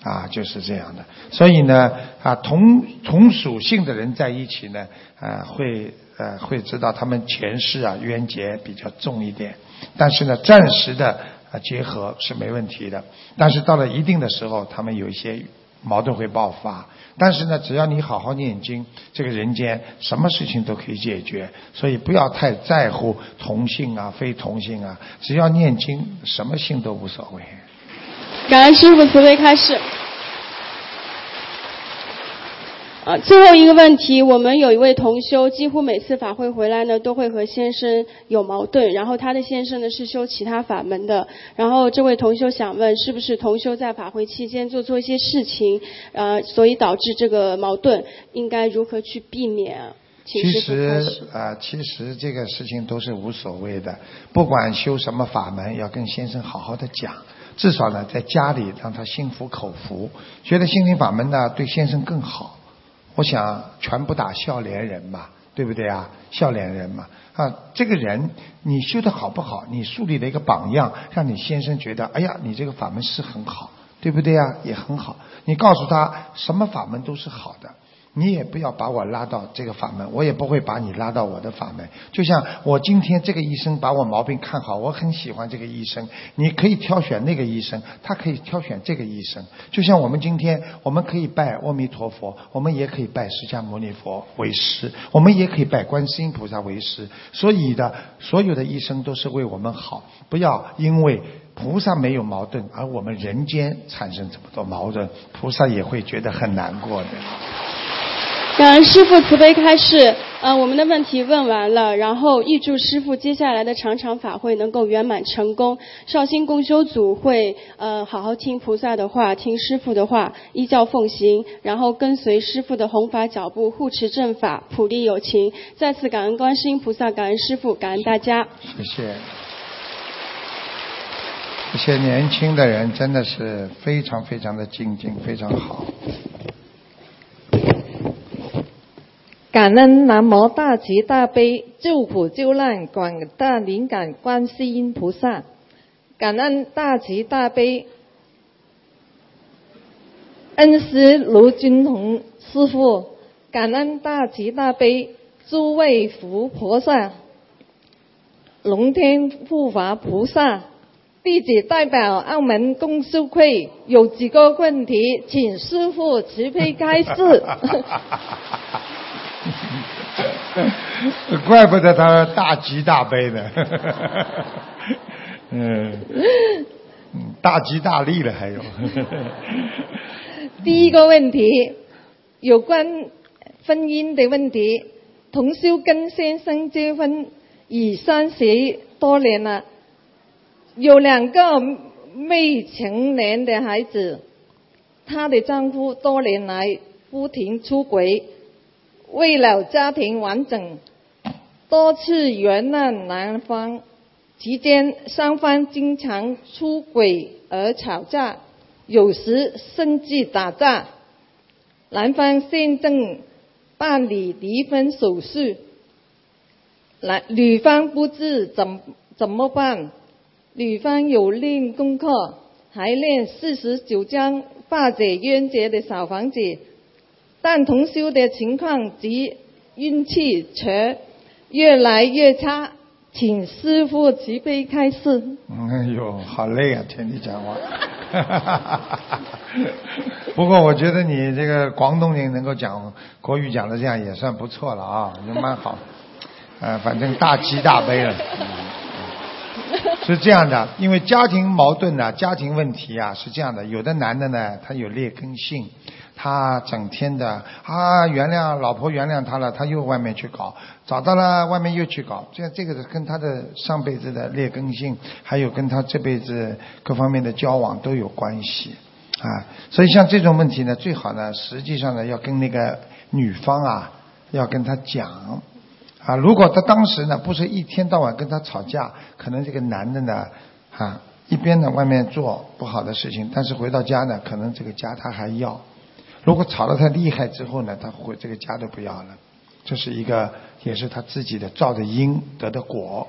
啊，就是这样的。所以呢，啊，同同属性的人在一起呢，啊，会呃会知道他们前世啊冤结比较重一点，但是呢，暂时的啊结合是没问题的。但是到了一定的时候，他们有一些矛盾会爆发。但是呢，只要你好好念经，这个人间什么事情都可以解决。所以不要太在乎同性啊、非同性啊，只要念经，什么性都无所谓。感恩师傅慈悲开示。啊，最后一个问题，我们有一位同修，几乎每次法会回来呢，都会和先生有矛盾。然后他的先生呢是修其他法门的。然后这位同修想问，是不是同修在法会期间做错一些事情，呃，所以导致这个矛盾？应该如何去避免？其实始。啊、其实这个事情都是无所谓的，不管修什么法门，要跟先生好好的讲。至少呢，在家里让他心服口服，觉得心灵法门呢对先生更好。我想全部打笑脸人嘛，对不对啊？笑脸人嘛，啊，这个人你修的好不好？你树立了一个榜样，让你先生觉得，哎呀，你这个法门是很好，对不对啊？也很好。你告诉他，什么法门都是好的。你也不要把我拉到这个法门，我也不会把你拉到我的法门。就像我今天这个医生把我毛病看好，我很喜欢这个医生，你可以挑选那个医生，他可以挑选这个医生。就像我们今天，我们可以拜阿弥陀佛，我们也可以拜释迦牟尼佛为师，我们也可以拜观世音菩萨为师。所以的，所有的医生都是为我们好，不要因为。菩萨没有矛盾，而我们人间产生这么多矛盾，菩萨也会觉得很难过的。感恩师傅慈悲开示，呃，我们的问题问完了，然后预祝师傅接下来的场场法会能够圆满成功。绍兴共修组会呃好好听菩萨的话，听师傅的话，依教奉行，然后跟随师傅的弘法脚步，护持正法，普利有情。再次感恩观世音菩萨，感恩师傅，感恩大家。谢谢。这些年轻的人真的是非常非常的精进，非常好。感恩南无大慈大悲救苦救难广大灵感观世音菩萨，感恩大慈大悲恩师卢军宏师傅，感恩大慈大悲诸位佛菩萨、龙天护法菩萨。弟子代表澳门公修会有几个问题，请师傅慈悲开示。怪不得他大吉大悲呢。嗯，大吉大利了还有。第一个问题，有关婚姻的问题。同修跟先生结婚已三十多年了，有两个未成年的孩子。她的丈夫多年来不停出轨，为了家庭完整，多次原谅男方。期间，双方经常出轨而吵架，有时甚至打架。男方现正办理离婚手续，男女方不知怎怎么办。女方有练功课，还练四十九章化解冤结的小房子，但同修的情况及运气却越来越差，请师傅慈悲开示。哎呦，好累啊！听你讲话。不过我觉得你这个广东人能够讲国语讲的这样也算不错了啊，也蛮好。呃，反正大吉大悲了。是这样的，因为家庭矛盾呢、家庭问题啊是这样的，有的男的呢，他有劣根性，他整天的啊原谅老婆原谅他了，他又外面去搞，找到了外面又去搞，这样这个是跟他的上辈子的劣根性，还有跟他这辈子各方面的交往都有关系啊。所以像这种问题呢，最好呢，实际上呢要跟那个女方啊要跟他讲。啊，如果他当时呢不是一天到晚跟他吵架，可能这个男的呢，啊，一边呢外面做不好的事情，但是回到家呢，可能这个家他还要。如果吵得太厉害之后呢，他回这个家都不要了，这是一个也是他自己的造的因得的果。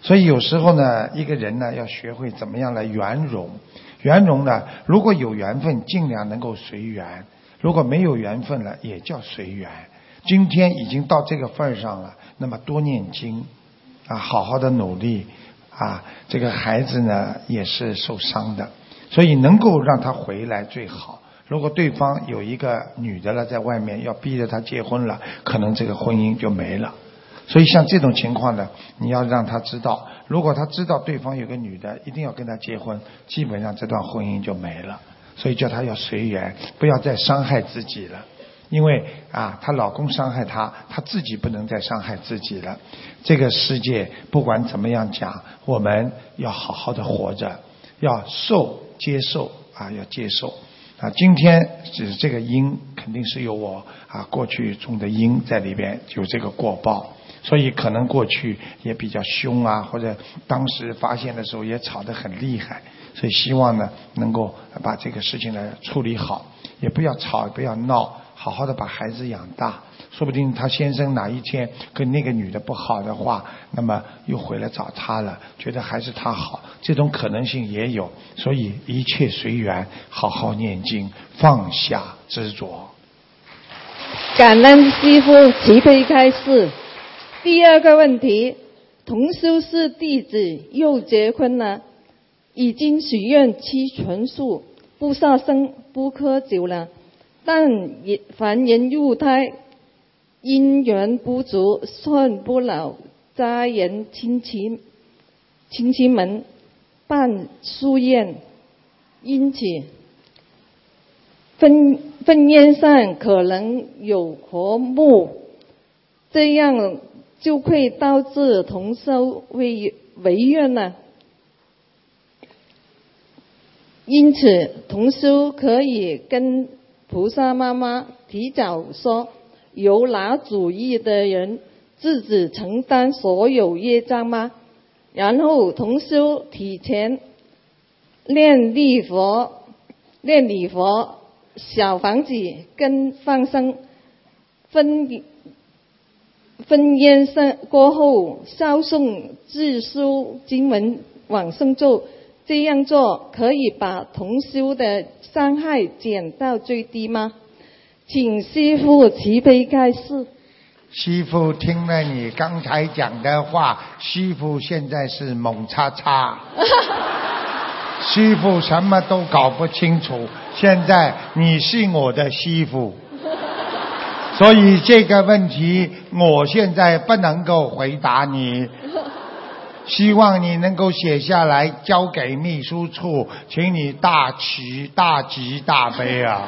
所以有时候呢，一个人呢要学会怎么样来圆融。圆融呢，如果有缘分，尽量能够随缘；如果没有缘分了，也叫随缘。今天已经到这个份儿上了，那么多念经啊，好好的努力啊。这个孩子呢也是受伤的，所以能够让他回来最好。如果对方有一个女的了，在外面要逼着他结婚了，可能这个婚姻就没了。所以像这种情况呢，你要让他知道，如果他知道对方有个女的，一定要跟他结婚，基本上这段婚姻就没了。所以叫他要随缘，不要再伤害自己了。因为啊，她老公伤害她，她自己不能再伤害自己了。这个世界不管怎么样讲，我们要好好的活着，要受接受啊，要接受啊。今天是这个因，肯定是有我啊过去种的因在里边，有这个过报。所以可能过去也比较凶啊，或者当时发现的时候也吵得很厉害，所以希望呢能够把这个事情呢处理好，也不要吵，不要闹，好好的把孩子养大。说不定他先生哪一天跟那个女的不好的话，那么又回来找他了，觉得还是他好，这种可能性也有。所以一切随缘，好好念经，放下执着。感恩师傅慈悲开示。第二个问题，同修是弟子又结婚了，已经许愿七纯素，不杀生，不喝酒了，但也凡人入胎，姻缘不足，算不了家人亲戚亲戚们办夙愿，因此婚婚宴上可能有和睦，这样。就会导致同修违违愿呢。因此，同修可以跟菩萨妈妈提早说，有拿主意的人自己承担所有业障吗？然后同修提前念礼佛、念礼佛、小房子跟放生分。分烟生过后，烧诵自书经文往生咒，这样做可以把同修的伤害减到最低吗？请师傅慈悲开示。师傅听了你刚才讲的话，师傅现在是猛叉叉。师傅什么都搞不清楚，现在你是我的师傅。所以这个问题，我现在不能够回答你。希望你能够写下来，交给秘书处，请你大慈大吉大悲啊！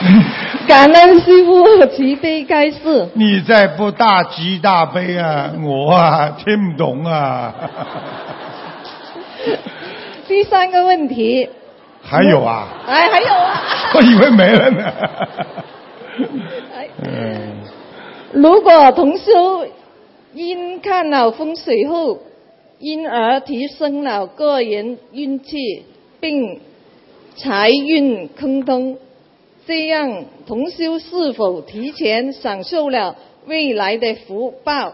感恩师傅慈悲开示。你再不大吉大悲啊，我啊听不懂啊。第三个问题。还有啊！哎，还有啊！我以为没了呢。嗯。如果同修因看了风水后，因而提升了个人运气，并财运亨通，这样同修是否提前享受了未来的福报？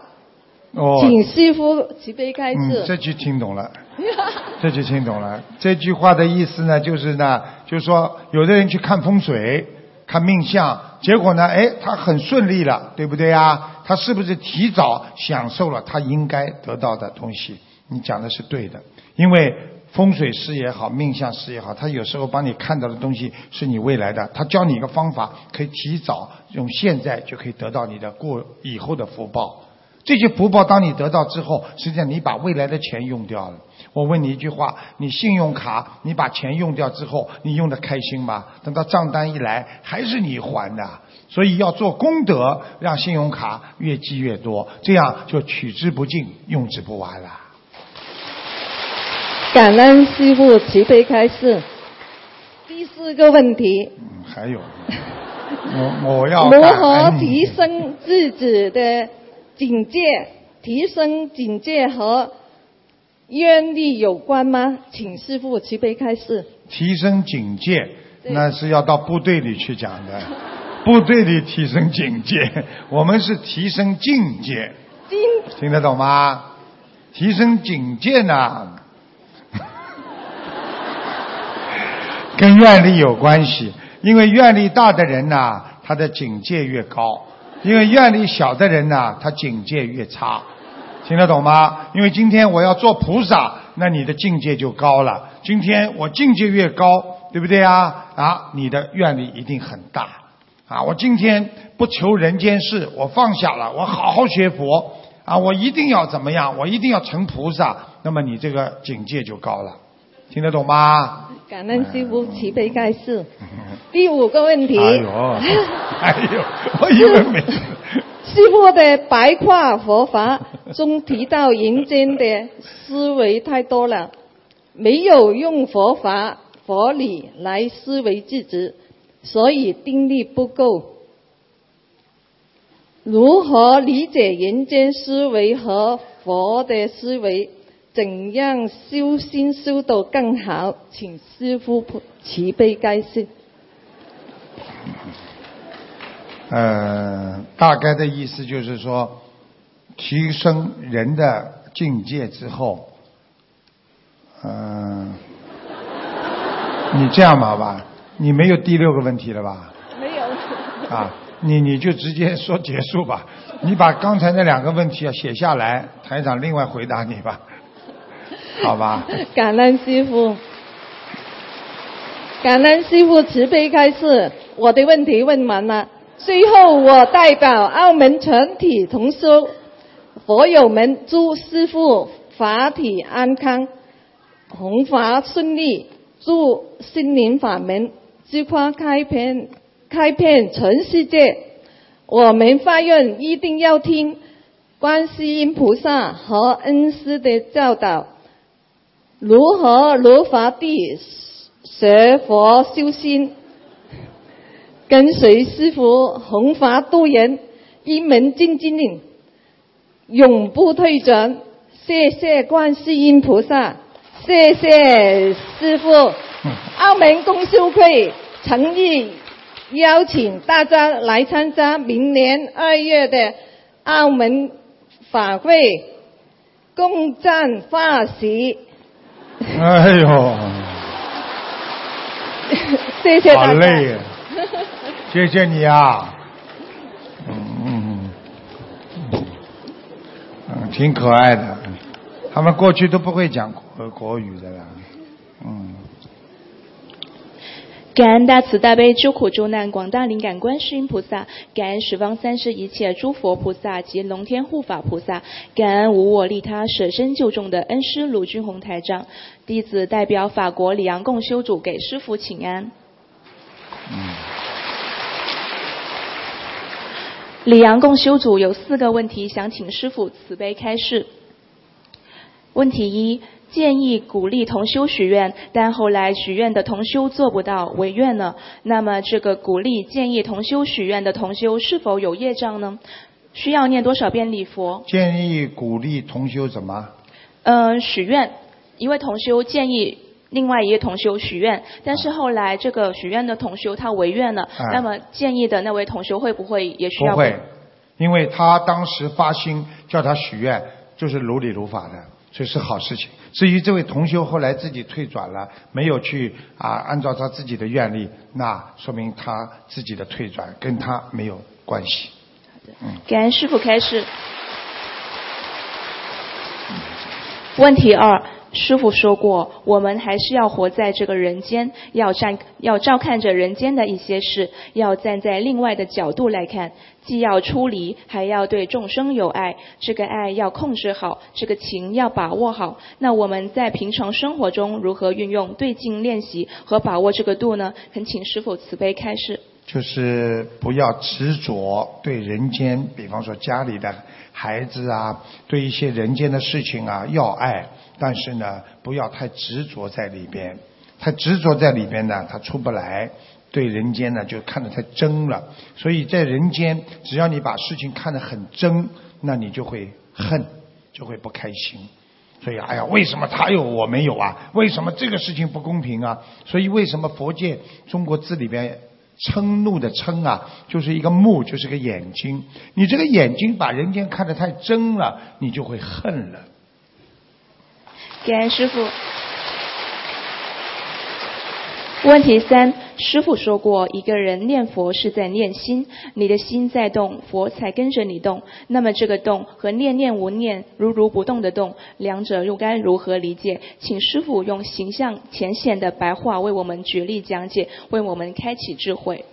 哦。请师傅慈悲开示。嗯，这句听懂了。这就听懂了。这句话的意思呢，就是呢，就是说，有的人去看风水、看命相，结果呢，哎，他很顺利了，对不对啊？他是不是提早享受了他应该得到的东西？你讲的是对的，因为风水师也好，命相师也好，他有时候帮你看到的东西是你未来的，他教你一个方法，可以提早用现在就可以得到你的过以后的福报。这些福报当你得到之后，实际上你把未来的钱用掉了。我问你一句话：你信用卡你把钱用掉之后，你用的开心吗？等到账单一来，还是你还的。所以要做功德，让信用卡越积越多，这样就取之不尽，用之不完了。感恩师傅慈悲开示。第四个问题。嗯，还有，我我要如何提升自己的警戒？提升警戒和。愿力有关吗？请师傅慈悲开示。提升警戒，那是要到部队里去讲的。部队里提升警戒，我们是提升境界，今听得懂吗？提升警戒呢，跟愿力有关系，因为愿力大的人呐，他的警戒越高；因为愿力小的人呐，他警戒越差。听得懂吗？因为今天我要做菩萨，那你的境界就高了。今天我境界越高，对不对啊？啊，你的愿力一定很大。啊，我今天不求人间事，我放下了，我好好学佛。啊，我一定要怎么样？我一定要成菩萨。那么你这个境界就高了。听得懂吗？感恩师傅慈悲开示。第五个问题。哎呦，哎呦，我以为没。师傅的白话佛法中提到人间的思维太多了，没有用佛法佛理来思维自己，所以定力不够。如何理解人间思维和佛的思维？怎样修心修到更好？请师傅慈悲开示。呃，大概的意思就是说，提升人的境界之后，嗯、你这样吧吧，你没有第六个问题了吧？没有。啊，你你就直接说结束吧。你把刚才那两个问题啊写下来，台长另外回答你吧，好吧？感恩师傅，感恩师傅慈悲开示，我的问题问完了。最后，我代表澳门全体同修佛友们，祝师傅法体安康，弘法顺利，祝心灵法门之花开遍开遍全世界。我们发愿一定要听观世音菩萨和恩师的教导，如何如法地学佛修心。跟随师傅弘法度人，一门精进，永不退转。谢谢观世音菩萨，谢谢师傅。澳门公修会诚意邀请大家来参加明年二月的澳门法会，共赞法喜。哎呦，谢谢大家。好累呀。谢谢你啊，嗯嗯嗯，嗯，挺可爱的。他们过去都不会讲国国语的啦，嗯。感恩大慈大悲救苦救难广大灵感观世音菩萨，感恩十方三世一切诸佛菩萨及龙天护法菩萨，感恩无我利他舍身救众的恩师卢军宏台长。弟子代表法国里昂共修组给师父请安。嗯。里昂共修组有四个问题，想请师傅慈悲开示。问题一：建议鼓励同修许愿，但后来许愿的同修做不到，违愿了。那么这个鼓励建议同修许愿的同修是否有业障呢？需要念多少遍礼佛？建议鼓励同修怎么？嗯、呃，许愿，一位同修建议。另外一位同修许愿，但是后来这个许愿的同修他违愿了，啊、那么建议的那位同修会不会也需要？不会，因为他当时发心叫他许愿，就是如理如法的，所以是好事情。至于这位同修后来自己退转了，没有去啊按照他自己的愿力，那说明他自己的退转跟他没有关系。好的，嗯，感恩师傅开示。问题二。师傅说过，我们还是要活在这个人间，要站要照看着人间的一些事，要站在另外的角度来看，既要出离，还要对众生有爱。这个爱要控制好，这个情要把握好。那我们在平常生活中如何运用对境练习和把握这个度呢？恳请师傅慈悲开示。就是不要执着对人间，比方说家里的孩子啊，对一些人间的事情啊，要爱。但是呢，不要太执着在里边，太执着在里边呢，他出不来。对人间呢，就看得太真了。所以在人间，只要你把事情看得很真，那你就会恨，就会不开心。所以，哎呀，为什么他有我没有啊？为什么这个事情不公平啊？所以，为什么佛界中国字里边嗔怒的嗔啊，就是一个目，就是个眼睛。你这个眼睛把人间看得太真了，你就会恨了。感恩师傅。问题三，师傅说过，一个人念佛是在念心，你的心在动，佛才跟着你动。那么这个动和念念无念、如如不动的动，两者又该如何理解？请师傅用形象浅显的白话为我们举例讲解，为我们开启智慧。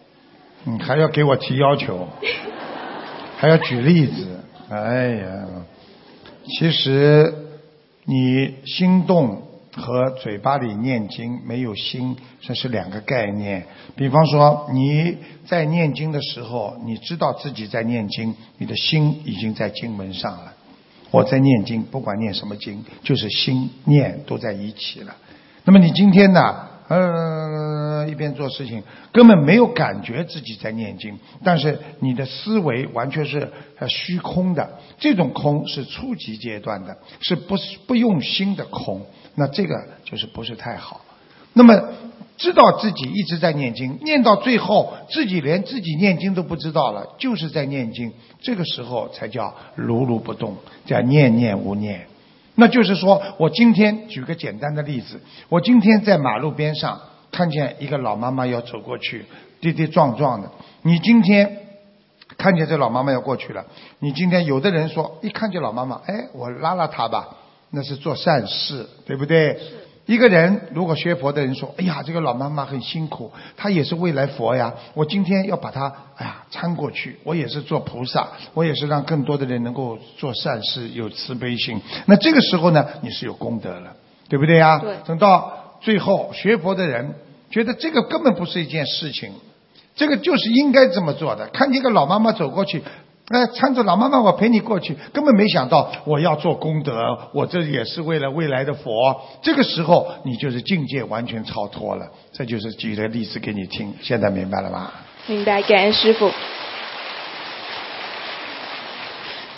你，还要给我提要求，还要举例子。哎呀，其实你心动。和嘴巴里念经没有心，这是两个概念。比方说你在念经的时候，你知道自己在念经，你的心已经在经文上了。我在念经，不管念什么经，就是心念都在一起了。那么你今天呢？呃，一边做事情，根本没有感觉自己在念经，但是你的思维完全是虚空的。这种空是初级阶段的，是不不用心的空。那这个就是不是太好。那么知道自己一直在念经，念到最后自己连自己念经都不知道了，就是在念经。这个时候才叫如如不动，叫念念无念。那就是说我今天举个简单的例子，我今天在马路边上看见一个老妈妈要走过去，跌跌撞撞的。你今天看见这老妈妈要过去了，你今天有的人说一看见老妈妈，哎，我拉拉她吧。那是做善事，对不对？一个人如果学佛的人说：“哎呀，这个老妈妈很辛苦，她也是未来佛呀。我今天要把她，哎呀，搀过去。我也是做菩萨，我也是让更多的人能够做善事，有慈悲心。那这个时候呢，你是有功德了，对不对呀？对。等到最后学佛的人觉得这个根本不是一件事情，这个就是应该这么做的。看见一个老妈妈走过去。哎，搀着老妈妈，我陪你过去。根本没想到我要做功德，我这也是为了未来的佛。这个时候，你就是境界完全超脱了。这就是举的例子给你听，现在明白了吗？明白，感恩师傅。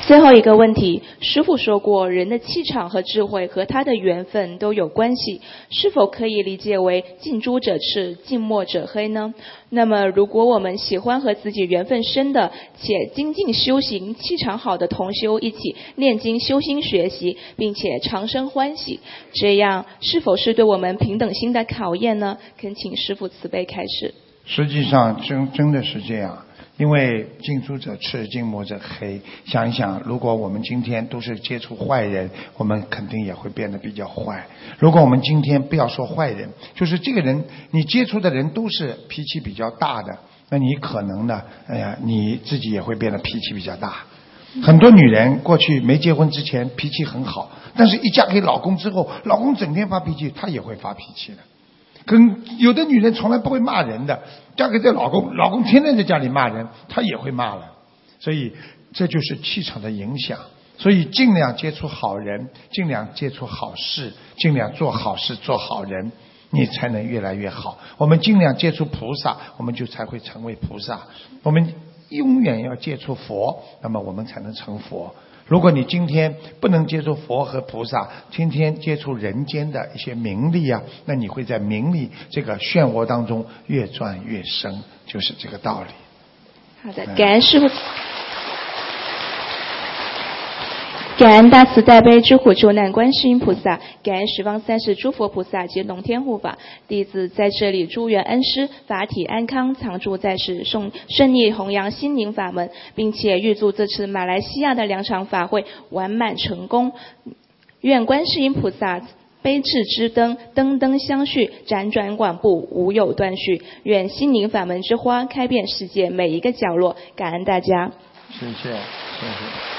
最后一个问题，师傅说过，人的气场和智慧和他的缘分都有关系，是否可以理解为近朱者赤，近墨者黑呢？那么，如果我们喜欢和自己缘分深的且精进修行、气场好的同修一起念经修心学习，并且长生欢喜，这样是否是对我们平等心的考验呢？恳请师傅慈悲开示。实际上，真真的是这样。因为近朱者赤，近墨者黑。想一想，如果我们今天都是接触坏人，我们肯定也会变得比较坏。如果我们今天不要说坏人，就是这个人，你接触的人都是脾气比较大的，那你可能呢，哎呀，你自己也会变得脾气比较大。很多女人过去没结婚之前脾气很好，但是一嫁给老公之后，老公整天发脾气，她也会发脾气的。跟有的女人从来不会骂人的，嫁给这老公，老公天天在家里骂人，她也会骂了。所以这就是气场的影响。所以尽量接触好人，尽量接触好事，尽量做好事做好人，你才能越来越好。我们尽量接触菩萨，我们就才会成为菩萨。我们永远要接触佛，那么我们才能成佛。如果你今天不能接触佛和菩萨，天天接触人间的一些名利啊，那你会在名利这个漩涡当中越转越深，就是这个道理。好的，感恩师傅。感恩大慈大悲救苦救难观世音菩萨，感恩十方三世诸佛菩萨及龙天护法。弟子在这里祝愿恩师法体安康，常驻在世，顺顺利弘扬心灵法门，并且预祝这次马来西亚的两场法会完满成功。愿观世音菩萨悲智之灯灯灯相续，辗转广布，无有断续。愿心灵法门之花开遍世界每一个角落。感恩大家。谢谢，谢谢。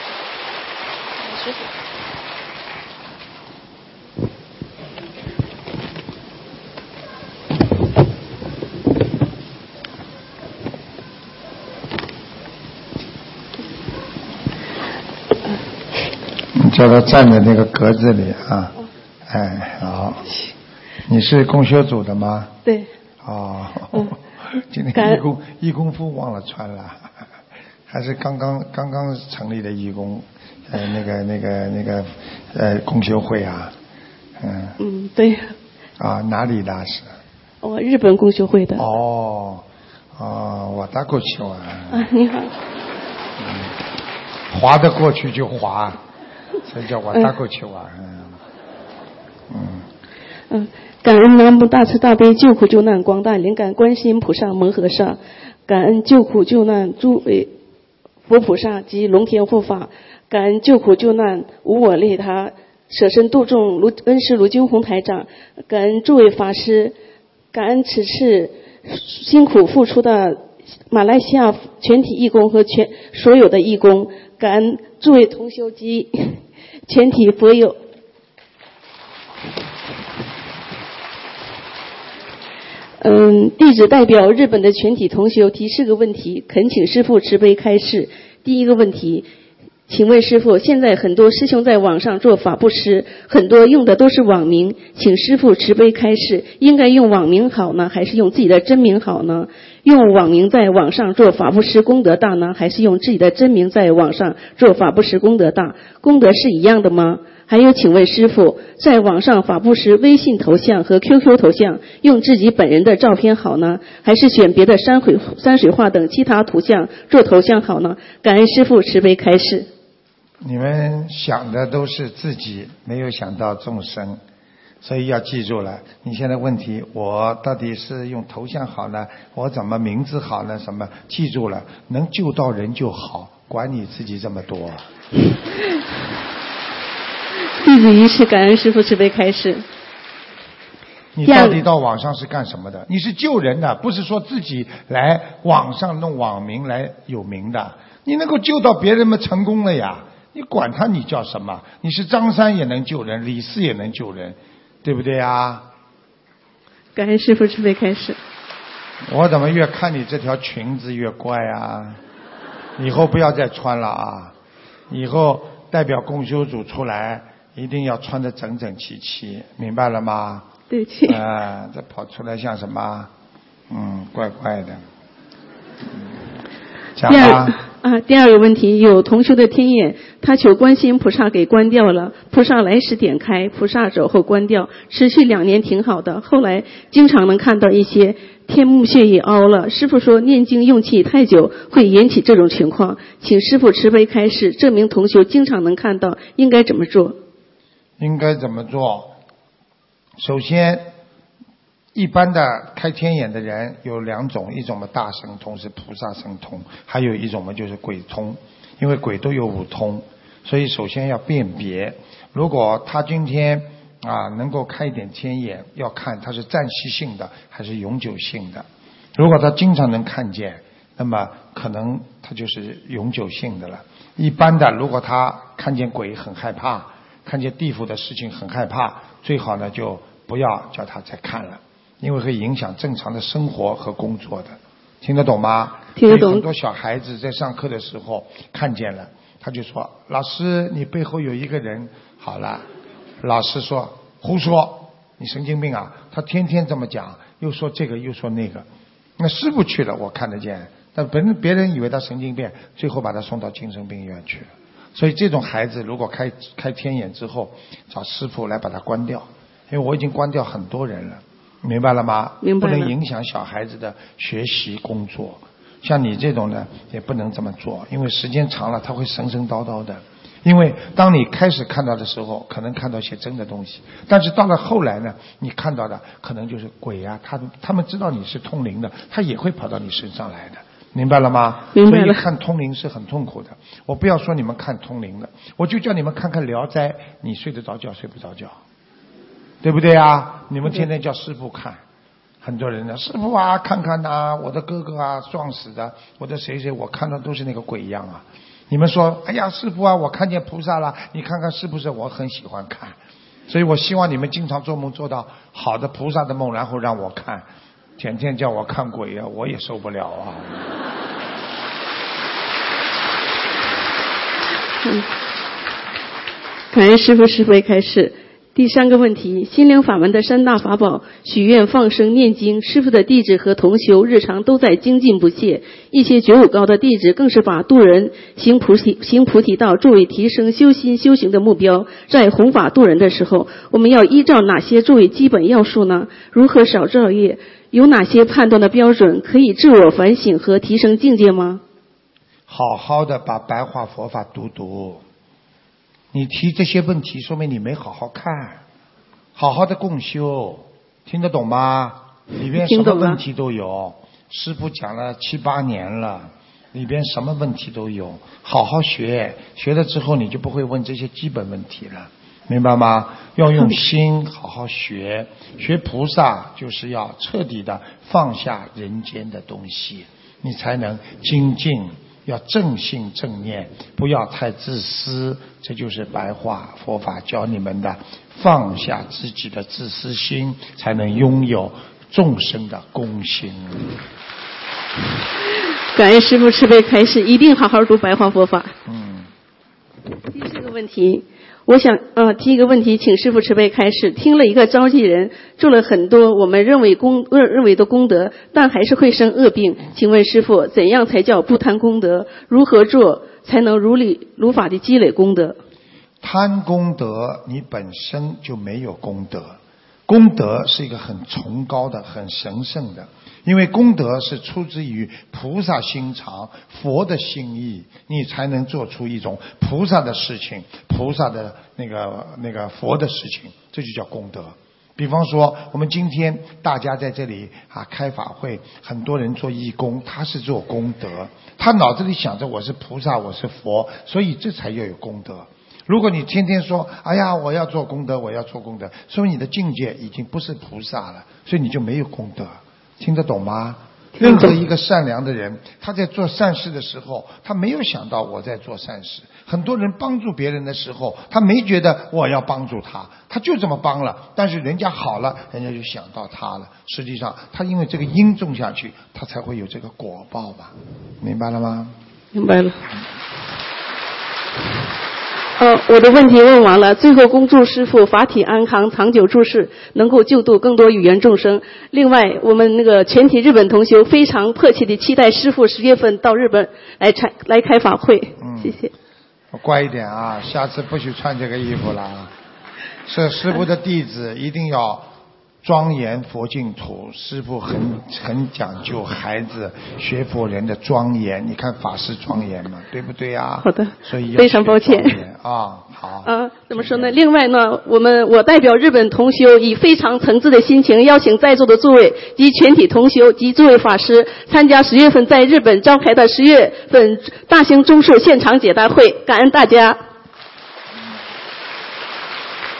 你叫他站在那个格子里啊！哎，好。你是供修组的吗？对。哦。今天义工义工服忘了穿了，还是刚刚刚刚成立的义工。呃，那个、那个、那个，呃，共修会啊，嗯。嗯，对。啊，哪里的是？哦，日本共修会的。哦，哦，我打过去玩。啊，你好。划得过去就划，所以叫我打过去玩。嗯。嗯，感恩南无大慈大悲救苦救难广大灵感观世音菩萨摩诃萨，感恩救苦救难诸位佛菩萨及龙天护法，感恩救苦救难无我利他舍身度众卢恩师卢金红台长，感恩诸位法师，感恩此次辛苦付出的马来西亚全体义工和全所有的义工，感恩诸位同修及全体佛友。嗯，弟子代表日本的全体同修提四个问题，恳请师父慈悲开示。第一个问题，请问师父，现在很多师兄在网上做法布施，很多用的都是网名，请师父慈悲开示，应该用网名好呢，还是用自己的真名好呢？用网名在网上做法布施功德大呢，还是用自己的真名在网上做法布施功德大？功德是一样的吗？还有，请问师傅，在网上发布时微信头像和 QQ 头像用自己本人的照片好呢，还是选别的山水山水画等其他图像做头像好呢？感恩师傅慈悲开示。你们想的都是自己，没有想到众生，所以要记住了。你现在问题，我到底是用头像好呢？我怎么名字好呢？什么？记住了，能救到人就好，管你自己这么多。弟子一次感恩师父慈悲开示。你到底到网上是干什么的？你是救人的，不是说自己来网上弄网名来有名的。你能够救到别人们成功了呀？你管他你叫什么？你是张三也能救人，李四也能救人，对不对呀？感恩师父慈悲开始。我怎么越看你这条裙子越怪啊？以后不要再穿了啊！以后代表共修组出来。一定要穿得整整齐齐，明白了吗？对不起。啊，这跑出来像什么？嗯，怪怪的。讲吧。啊，第二个问题，有同修的天眼，他求观世音菩萨给关掉了，菩萨来时点开，菩萨走后关掉，持续两年挺好的，后来经常能看到一些天目穴也凹了。师傅说念经用气太久会引起这种情况，请师傅慈悲开示，证明同修经常能看到，应该怎么做？应该怎么做？首先，一般的开天眼的人有两种，一种嘛大神通是菩萨神通，还有一种嘛就是鬼通，因为鬼都有五通，所以首先要辨别。如果他今天啊能够开一点天眼，要看他是暂时性的还是永久性的。如果他经常能看见，那么可能他就是永久性的了。一般的，如果他看见鬼很害怕。看见地府的事情很害怕，最好呢就不要叫他再看了，因为会影响正常的生活和工作的，听得懂吗？听得懂。很多小孩子在上课的时候看见了，他就说：“老师，你背后有一个人。”好了，老师说：“胡说，你神经病啊！”他天天这么讲，又说这个又说那个。那师傅去了，我看得见，但别人别人以为他神经病，最后把他送到精神病院去了。所以这种孩子如果开开天眼之后，找师傅来把它关掉，因为我已经关掉很多人了，明白了吗？明白不能影响小孩子的学习工作。像你这种呢，也不能这么做，因为时间长了他会神神叨叨的。因为当你开始看到的时候，可能看到一些真的东西，但是到了后来呢，你看到的可能就是鬼啊，他他们知道你是通灵的，他也会跑到你身上来的。明白了吗？明白了。所以看通灵是很痛苦的。我不要说你们看通灵的，我就叫你们看看《聊斋》，你睡得着觉睡不着觉，对不对啊？你们天天叫师傅看，很多人呢，师傅啊，看看呐，我的哥哥啊撞死的，我的谁谁，我看到都是那个鬼一样啊。你们说，哎呀，师傅啊，我看见菩萨了，你看看是不是？我很喜欢看，所以我希望你们经常做梦做到好的菩萨的梦，然后让我看。天天叫我看鬼呀，我也受不了啊！嗯，感恩师傅慈悲开示。第三个问题：心灵法门的三大法宝——许愿、放生、念经。师傅的弟子和同修日常都在精进不懈，一些觉悟高的弟子更是把渡人、行菩提、行菩提道作为提升修心修行的目标。在弘法渡人的时候，我们要依照哪些作为基本要素呢？如何少造业？有哪些判断的标准可以自我反省和提升境界吗？好好的把白话佛法读读。你提这些问题，说明你没好好看，好好的共修，听得懂吗？里边什么问题都有。师傅讲了七八年了，里边什么问题都有，好好学，学了之后你就不会问这些基本问题了，明白吗？要用心好好学，学菩萨就是要彻底的放下人间的东西，你才能精进。要正信正念，不要太自私，这就是白话佛法教你们的，放下自己的自私心，才能拥有众生的公心。感恩师父慈悲开示，一定好好读白话佛法。嗯，第四个问题，我想呃提一个问题，请师傅慈悲开示。听了一个召集人做了很多我们认为功认认为的功德，但还是会生恶病。请问师傅，怎样才叫不贪功德？如何做才能如理如法的积累功德？贪功德，你本身就没有功德。功德是一个很崇高的、很神圣的，因为功德是出自于菩萨心肠、佛的心意，你才能做出一种菩萨的事情、菩萨的那个那个佛的事情，这就叫功德。比方说，我们今天大家在这里啊开法会，很多人做义工，他是做功德，他脑子里想着我是菩萨，我是佛，所以这才要有功德。如果你天天说“哎呀，我要做功德，我要做功德”，说明你的境界已经不是菩萨了，所以你就没有功德。听得懂吗？任何一个善良的人，他在做善事的时候，他没有想到我在做善事。很多人帮助别人的时候，他没觉得我要帮助他，他就这么帮了。但是人家好了，人家就想到他了。实际上，他因为这个因种下去，他才会有这个果报吧？明白了吗？明白了。呃，我的问题问完了，最后恭祝师傅法体安康，长久住世，能够救度更多语言众生。另外，我们那个全体日本同修非常迫切地期待师傅十月份到日本来开来开法会。嗯，谢谢。乖一点啊，下次不许穿这个衣服了。是师傅的弟子，一定要庄严佛净土。师傅很很讲究孩子学佛人的庄严。你看法师庄严嘛，对不对啊？好的。所以非常抱歉啊，好。啊，怎么说呢？另外呢，我们我代表日本同修，以非常诚挚的心情，邀请在座的诸位及全体同修及诸位法师参加十月份在日本召开的十月份大型中式现场解答会，感恩大家。